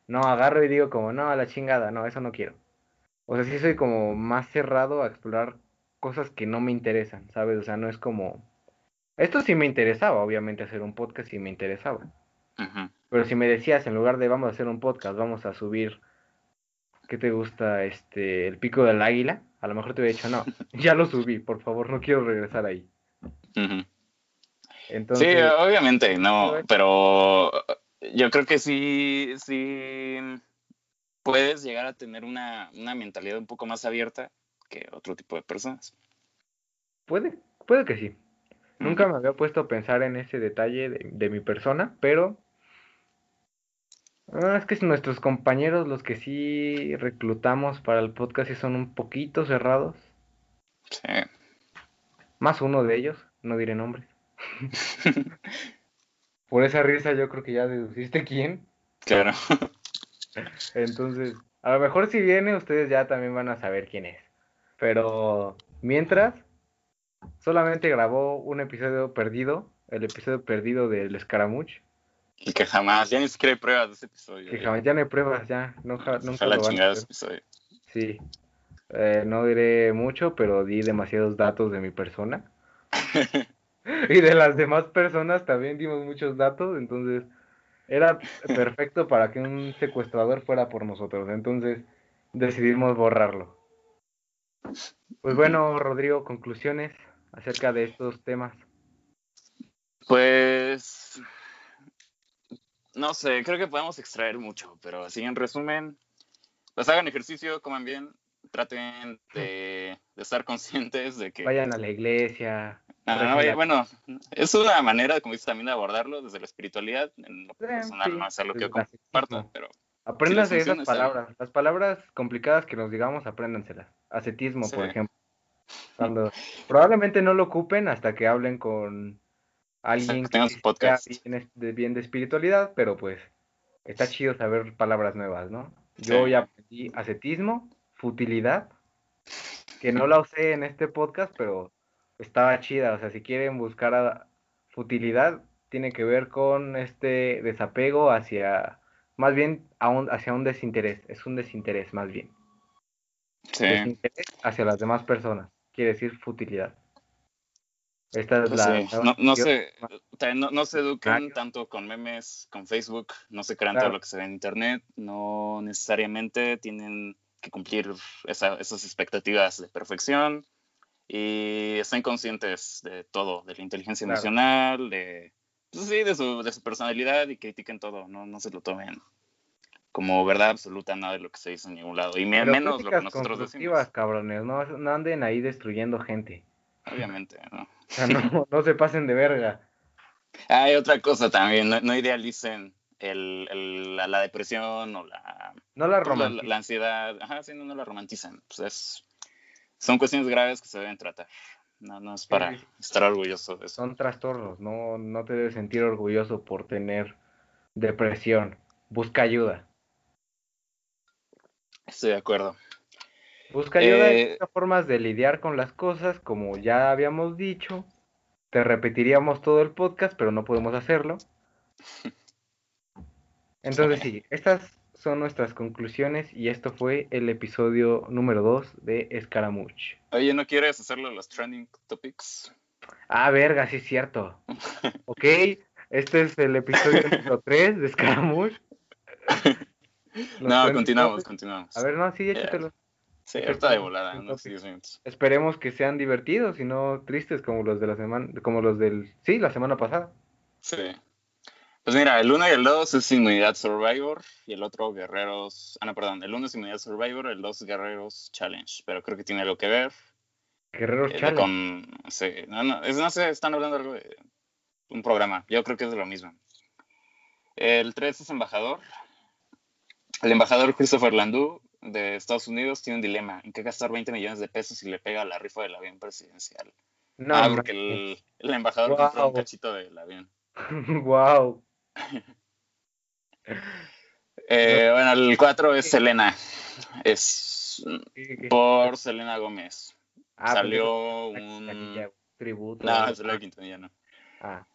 No, agarro y digo como, no, a la chingada, no, eso no quiero. O sea, sí soy como más cerrado a explorar cosas que no me interesan, ¿sabes? O sea, no es como... Esto sí me interesaba, obviamente, hacer un podcast sí me interesaba. Pero si me decías, en lugar de vamos a hacer un podcast, vamos a subir, ¿qué te gusta? Este, el pico del águila, a lo mejor te hubiera dicho, no, ya lo subí, por favor, no quiero regresar ahí. Entonces, sí, obviamente, no, pero yo creo que sí, sí puedes llegar a tener una, mentalidad un poco más abierta que otro tipo de personas. Puede, puede que sí. Nunca me había puesto a pensar en ese detalle de, mi persona, pero ah, es que nuestros compañeros, los que sí reclutamos para el podcast, sí son un poquito cerrados. Sí. Más uno de ellos, no diré nombres. Por esa risa yo creo que ya deduciste quién. Claro. Entonces, a lo mejor si viene ustedes ya también van a saber quién es. Pero mientras, solamente grabó un episodio perdido, el episodio perdido del Escaramuch. Y que jamás, ya ni siquiera hay pruebas de ese episodio. Que jamás, ya no hay pruebas, ya. Nunca, nunca la chingada ese episodio. Sí. Eh, no diré mucho, pero di demasiados datos de mi persona. y de las demás personas también dimos muchos datos, entonces era perfecto para que un secuestrador fuera por nosotros, entonces decidimos borrarlo. Pues bueno, Rodrigo, conclusiones acerca de estos temas. Pues no sé, creo que podemos extraer mucho, pero así en resumen, pues hagan ejercicio, coman bien, traten de, de estar conscientes de que... Vayan a la iglesia, Ah, bueno, es una manera, como dices, también de abordarlo desde la espiritualidad, en lo personal, no sé lo que yo comparto, pero... Apréndanse esas palabras, las palabras complicadas que nos digamos, apréndanselas. Ascetismo, por ejemplo. Cuando probablemente no lo ocupen hasta que hablen con alguien que tenga bien de, bien de espiritualidad, pero pues está chido saber palabras nuevas, ¿no? Yo ya aprendí ascetismo, futilidad, que no la usé en este podcast, pero estaba chida. O sea, si quieren buscar a futilidad, tiene que ver con este desapego hacia, más bien hacia un desinterés. Es un desinterés, más bien. Sí. Desinterés hacia las demás personas. Quiere decir futilidad. Esta es pues la, no, no, se, no, se educan tanto con memes, con Facebook, no se crean todo lo que se ve en Internet, no necesariamente tienen que cumplir esas expectativas de perfección y están conscientes de todo, de la inteligencia emocional, de, pues sí, de su, de su personalidad y critiquen todo, no, no se lo tomen como verdad absoluta nada de lo que se dice en ningún lado. Y menos lo que nosotros decimos. cabrones, no, no anden ahí destruyendo gente. Obviamente, ¿no? O sea, no, no se pasen de verga. Hay otra cosa también, no, idealicen el, la, depresión o la, no la, pues, la, ansiedad. Ajá, sí, no, no la romanticen. Pues es, son cuestiones graves que se deben tratar. No, no es para estar orgulloso de eso. Son trastornos, no, no te debes sentir orgulloso por tener depresión. Busca ayuda. Estoy de acuerdo. Busca ayuda, eh, formas de lidiar con las cosas, como ya habíamos dicho. Te repetiríamos todo el podcast, pero no podemos hacerlo. Entonces sí, estas son nuestras conclusiones y esto fue el episodio número 2 de Escaramuch. Oye, ¿no quieres hacerlo los trending topics? Ah, verga, sí es cierto. ok, este es el episodio número 3 de Escaramuch. no, continuamos, continuamos. A ver, no, sí, échatelo. Sí, ahorita de volada, Esperemos que sean divertidos y no tristes como los de la semana, como los del, sí, la semana pasada. Sí. Pues mira, el 1 y el 2 es Inmunidad Survivor y el otro Guerreros. Ah, no, perdón. El 1 es Inmunidad Survivor, el 2 Guerreros Challenge. Pero creo que tiene algo que ver. Guerreros eh, Challenge. Con, sí, no, no, es, no sé, están hablando algo de un programa. Yo creo que es de lo mismo. El 3 es Embajador. El embajador Christopher Landú de Estados Unidos tiene un dilema. ¿En qué gastar 20 millones de pesos si le pega la rifa del avión presidencial? No, ah, porque el, el embajador compró un cachito del avión. wow. Eh, bueno, el 4 es Selena. Es por Selena Gómez. Ah, salió un. Tributo. No, salió Quintanilla, no. Ah.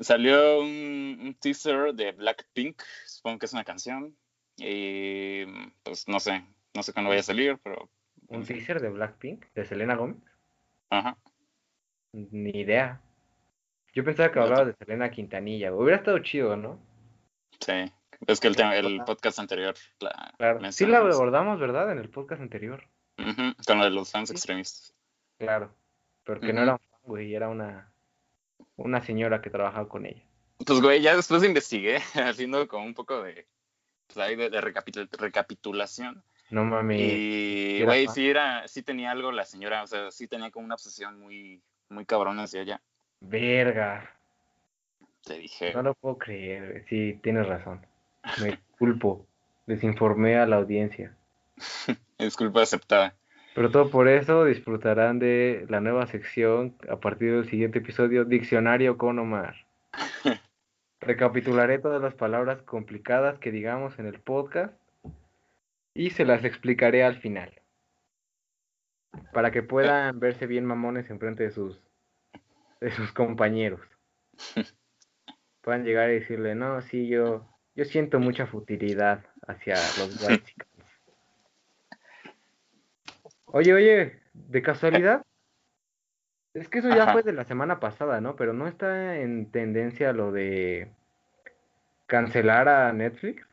Salió un, teaser de Blackpink. Supongo que es una canción. Y pues no sé. No sé cuándo vaya a salir, pero. ¿Un teaser de Blackpink? ¿De Selena Gómez? Ajá. Ni idea. Yo pensaba que hablaba de Selena Quintanilla. Hubiera estado chido, ¿no? Sí. Es que el, tema, el podcast anterior. La claro. Sí la abordamos, ¿verdad? En el podcast anterior. Con lo de los fans extremistas. Claro. Porque no era un fan, güey. Era una, una señora que trabajaba con ella. Pues, güey, ya después investigué, haciendo como un poco de. Pues ahí de, recapitulación. No mames. Y, güey, sí, era, sí tenía algo la señora. O sea, sí tenía como una obsesión muy, muy cabrona hacia ella. Verga. Te dije. No lo puedo creer, sí, tienes razón. Me culpo. Desinformé a la audiencia. Disculpa aceptada. Pero todo por eso disfrutarán de la nueva sección a partir del siguiente episodio, Diccionario con Omar. Recapitularé todas las palabras complicadas que digamos en el podcast y se las explicaré al final. Para que puedan verse bien mamones enfrente de sus de sus compañeros. Puedan llegar y decirle, no, sí, yo, yo siento mucha futilidad hacia los white Oye, oye, de casualidad, es que eso ya fue de la semana pasada, ¿no? Pero no está en tendencia lo de cancelar a Netflix.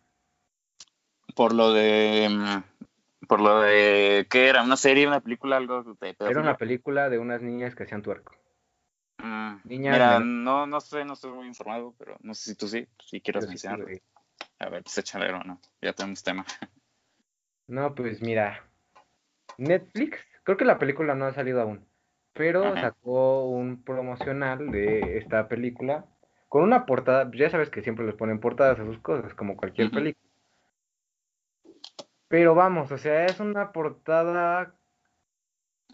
Por lo de mm, por lo de ¿qué era? ¿Una serie, una película, algo de Era una película de unas niñas que hacían tuerco. Mm, mira, no, no sé, no estoy muy informado, pero no sé si tú sí, si quieres mencionar. a ver, pues échale no, ya tenemos tema. No, pues mira, Netflix, creo que la película no ha salido aún, pero sacó un promocional de esta película con una portada, ya sabes que siempre les ponen portadas a sus cosas, como cualquier película. Pero vamos, o sea, es una portada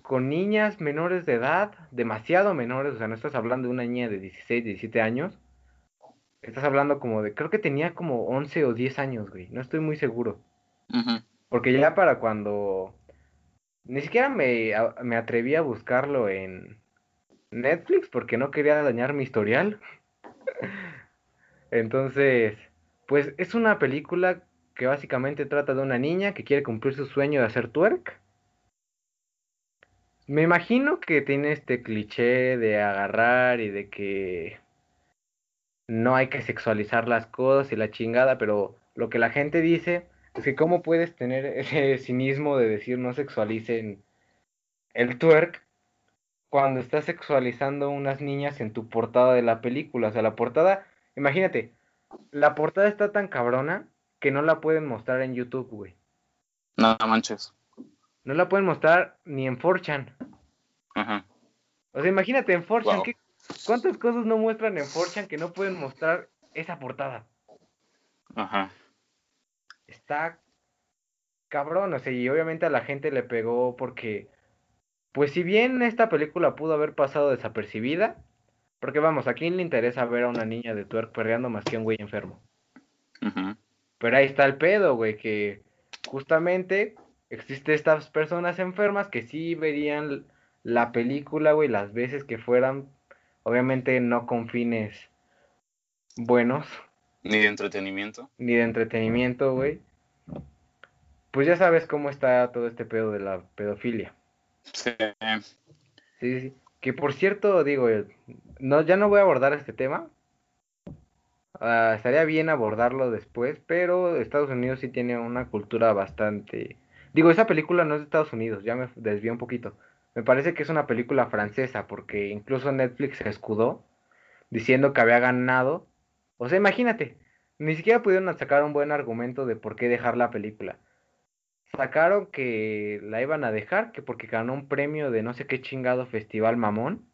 con niñas menores de edad, demasiado menores, o sea, no estás hablando de una niña de 16, 17 años. Estás hablando como de, creo que tenía como 11 o 10 años, güey, no estoy muy seguro. Porque ya para cuando... Ni siquiera me, me atreví a buscarlo en Netflix porque no quería dañar mi historial. Entonces, pues es una película que básicamente trata de una niña que quiere cumplir su sueño de hacer twerk me imagino que tiene este cliché de agarrar y de que no hay que sexualizar las cosas y la chingada, pero lo que la gente dice es que cómo puedes tener ese cinismo de decir no sexualicen el twerk cuando estás sexualizando unas niñas en tu portada de la película. O sea, la portada, imagínate, la portada está tan cabrona que no la pueden mostrar en YouTube, güey. No, manches. No la pueden mostrar ni en 4chan. Ajá. O sea, imagínate en 4chan, ¿cuántas cosas no muestran en 4chan que no pueden mostrar esa portada? Ajá. Está cabrón, o sea, y obviamente a la gente le pegó porque, pues si bien esta película pudo haber pasado desapercibida, porque vamos, ¿a quién le interesa ver a una niña de twerk perreando más que a un güey enfermo? Pero ahí está el pedo, güey, que justamente existe estas personas enfermas que sí verían la película, güey, las veces que fueran, obviamente no con fines buenos. Ni de entretenimiento. Ni de entretenimiento, güey. Pues ya sabes cómo está todo este pedo de la pedofilia. Sí. Sí, sí. Que por cierto, digo, no, ya no voy a abordar este tema. Ah, estaría bien abordarlo después, pero Estados Unidos sí tiene una cultura bastante... Digo, esa película no es de Estados Unidos, ya me desvié un poquito. Me parece que es una película francesa, porque incluso Netflix se escudó diciendo que había ganado. O sea, imagínate, ni siquiera pudieron sacar un buen argumento de por qué dejar la película. Sacaron que la iban a dejar, que porque ganó un premio de no sé qué chingado festival mamón.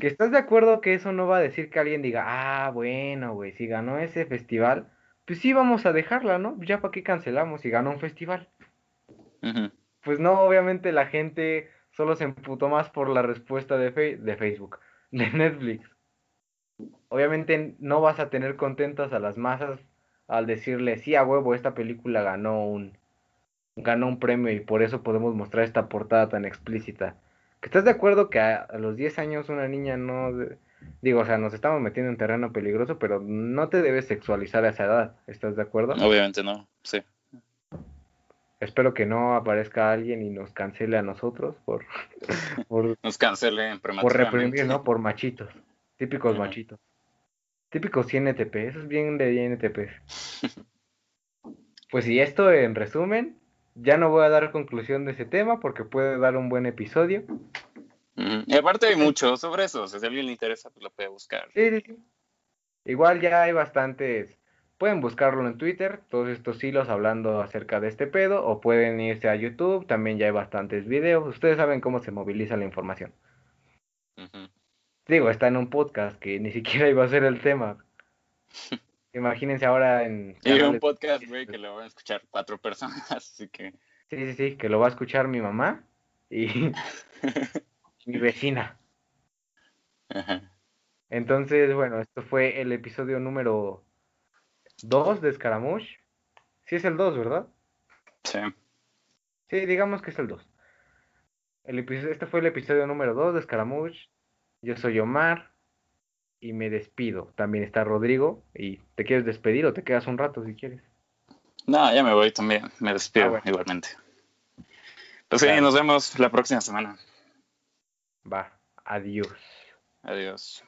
Que estás de acuerdo que eso no va a decir que alguien diga, ah, bueno, güey, si ganó ese festival, pues sí vamos a dejarla, ¿no? Ya para qué cancelamos si ganó un festival. Pues no, obviamente la gente solo se emputó más por la respuesta de, de Facebook, de Netflix. Obviamente no vas a tener contentas a las masas al decirle, sí, a huevo, esta película ganó un, ganó un premio y por eso podemos mostrar esta portada tan explícita. ¿Estás de acuerdo que a, los 10 años una niña no... digo, o sea, nos estamos metiendo en terreno peligroso, pero no te debes sexualizar a esa edad. ¿Estás de acuerdo? Obviamente no, sí. Espero que no aparezca alguien y nos cancele a nosotros por... nos cancele Por reprimir, ¿no? Por machitos. Típicos machitos. Típicos INTP. Eso es bien de INTP. pues y esto en resumen, ya no voy a dar conclusión de ese tema porque puede dar un buen episodio. Y aparte hay mucho sobre eso, si a alguien le interesa, pues lo puede buscar. Sí, sí, sí. Igual ya hay bastantes, pueden buscarlo en Twitter, todos estos hilos hablando acerca de este pedo, o pueden irse a YouTube, también ya hay bastantes videos, ustedes saben cómo se moviliza la información. Digo, está en un podcast que ni siquiera iba a ser el tema. Imagínense ahora en... Y un podcast, güey, que lo van a escuchar cuatro personas, así que... Sí, sí, sí, que lo va a escuchar mi mamá y mi vecina. Entonces, bueno, esto fue el episodio número 2 de Scaramouche. Sí es el 2, ¿verdad? Sí. Sí, digamos que es el 2. El este fue el episodio número 2 de Scaramouche. Yo soy Omar y me despido. También está Rodrigo. ¿Y te quieres despedir o te quedas un rato si quieres? No, ya me voy también. Me despido ah, igualmente. Pues sí, nos vemos la próxima semana. Va. Adiós. Adiós.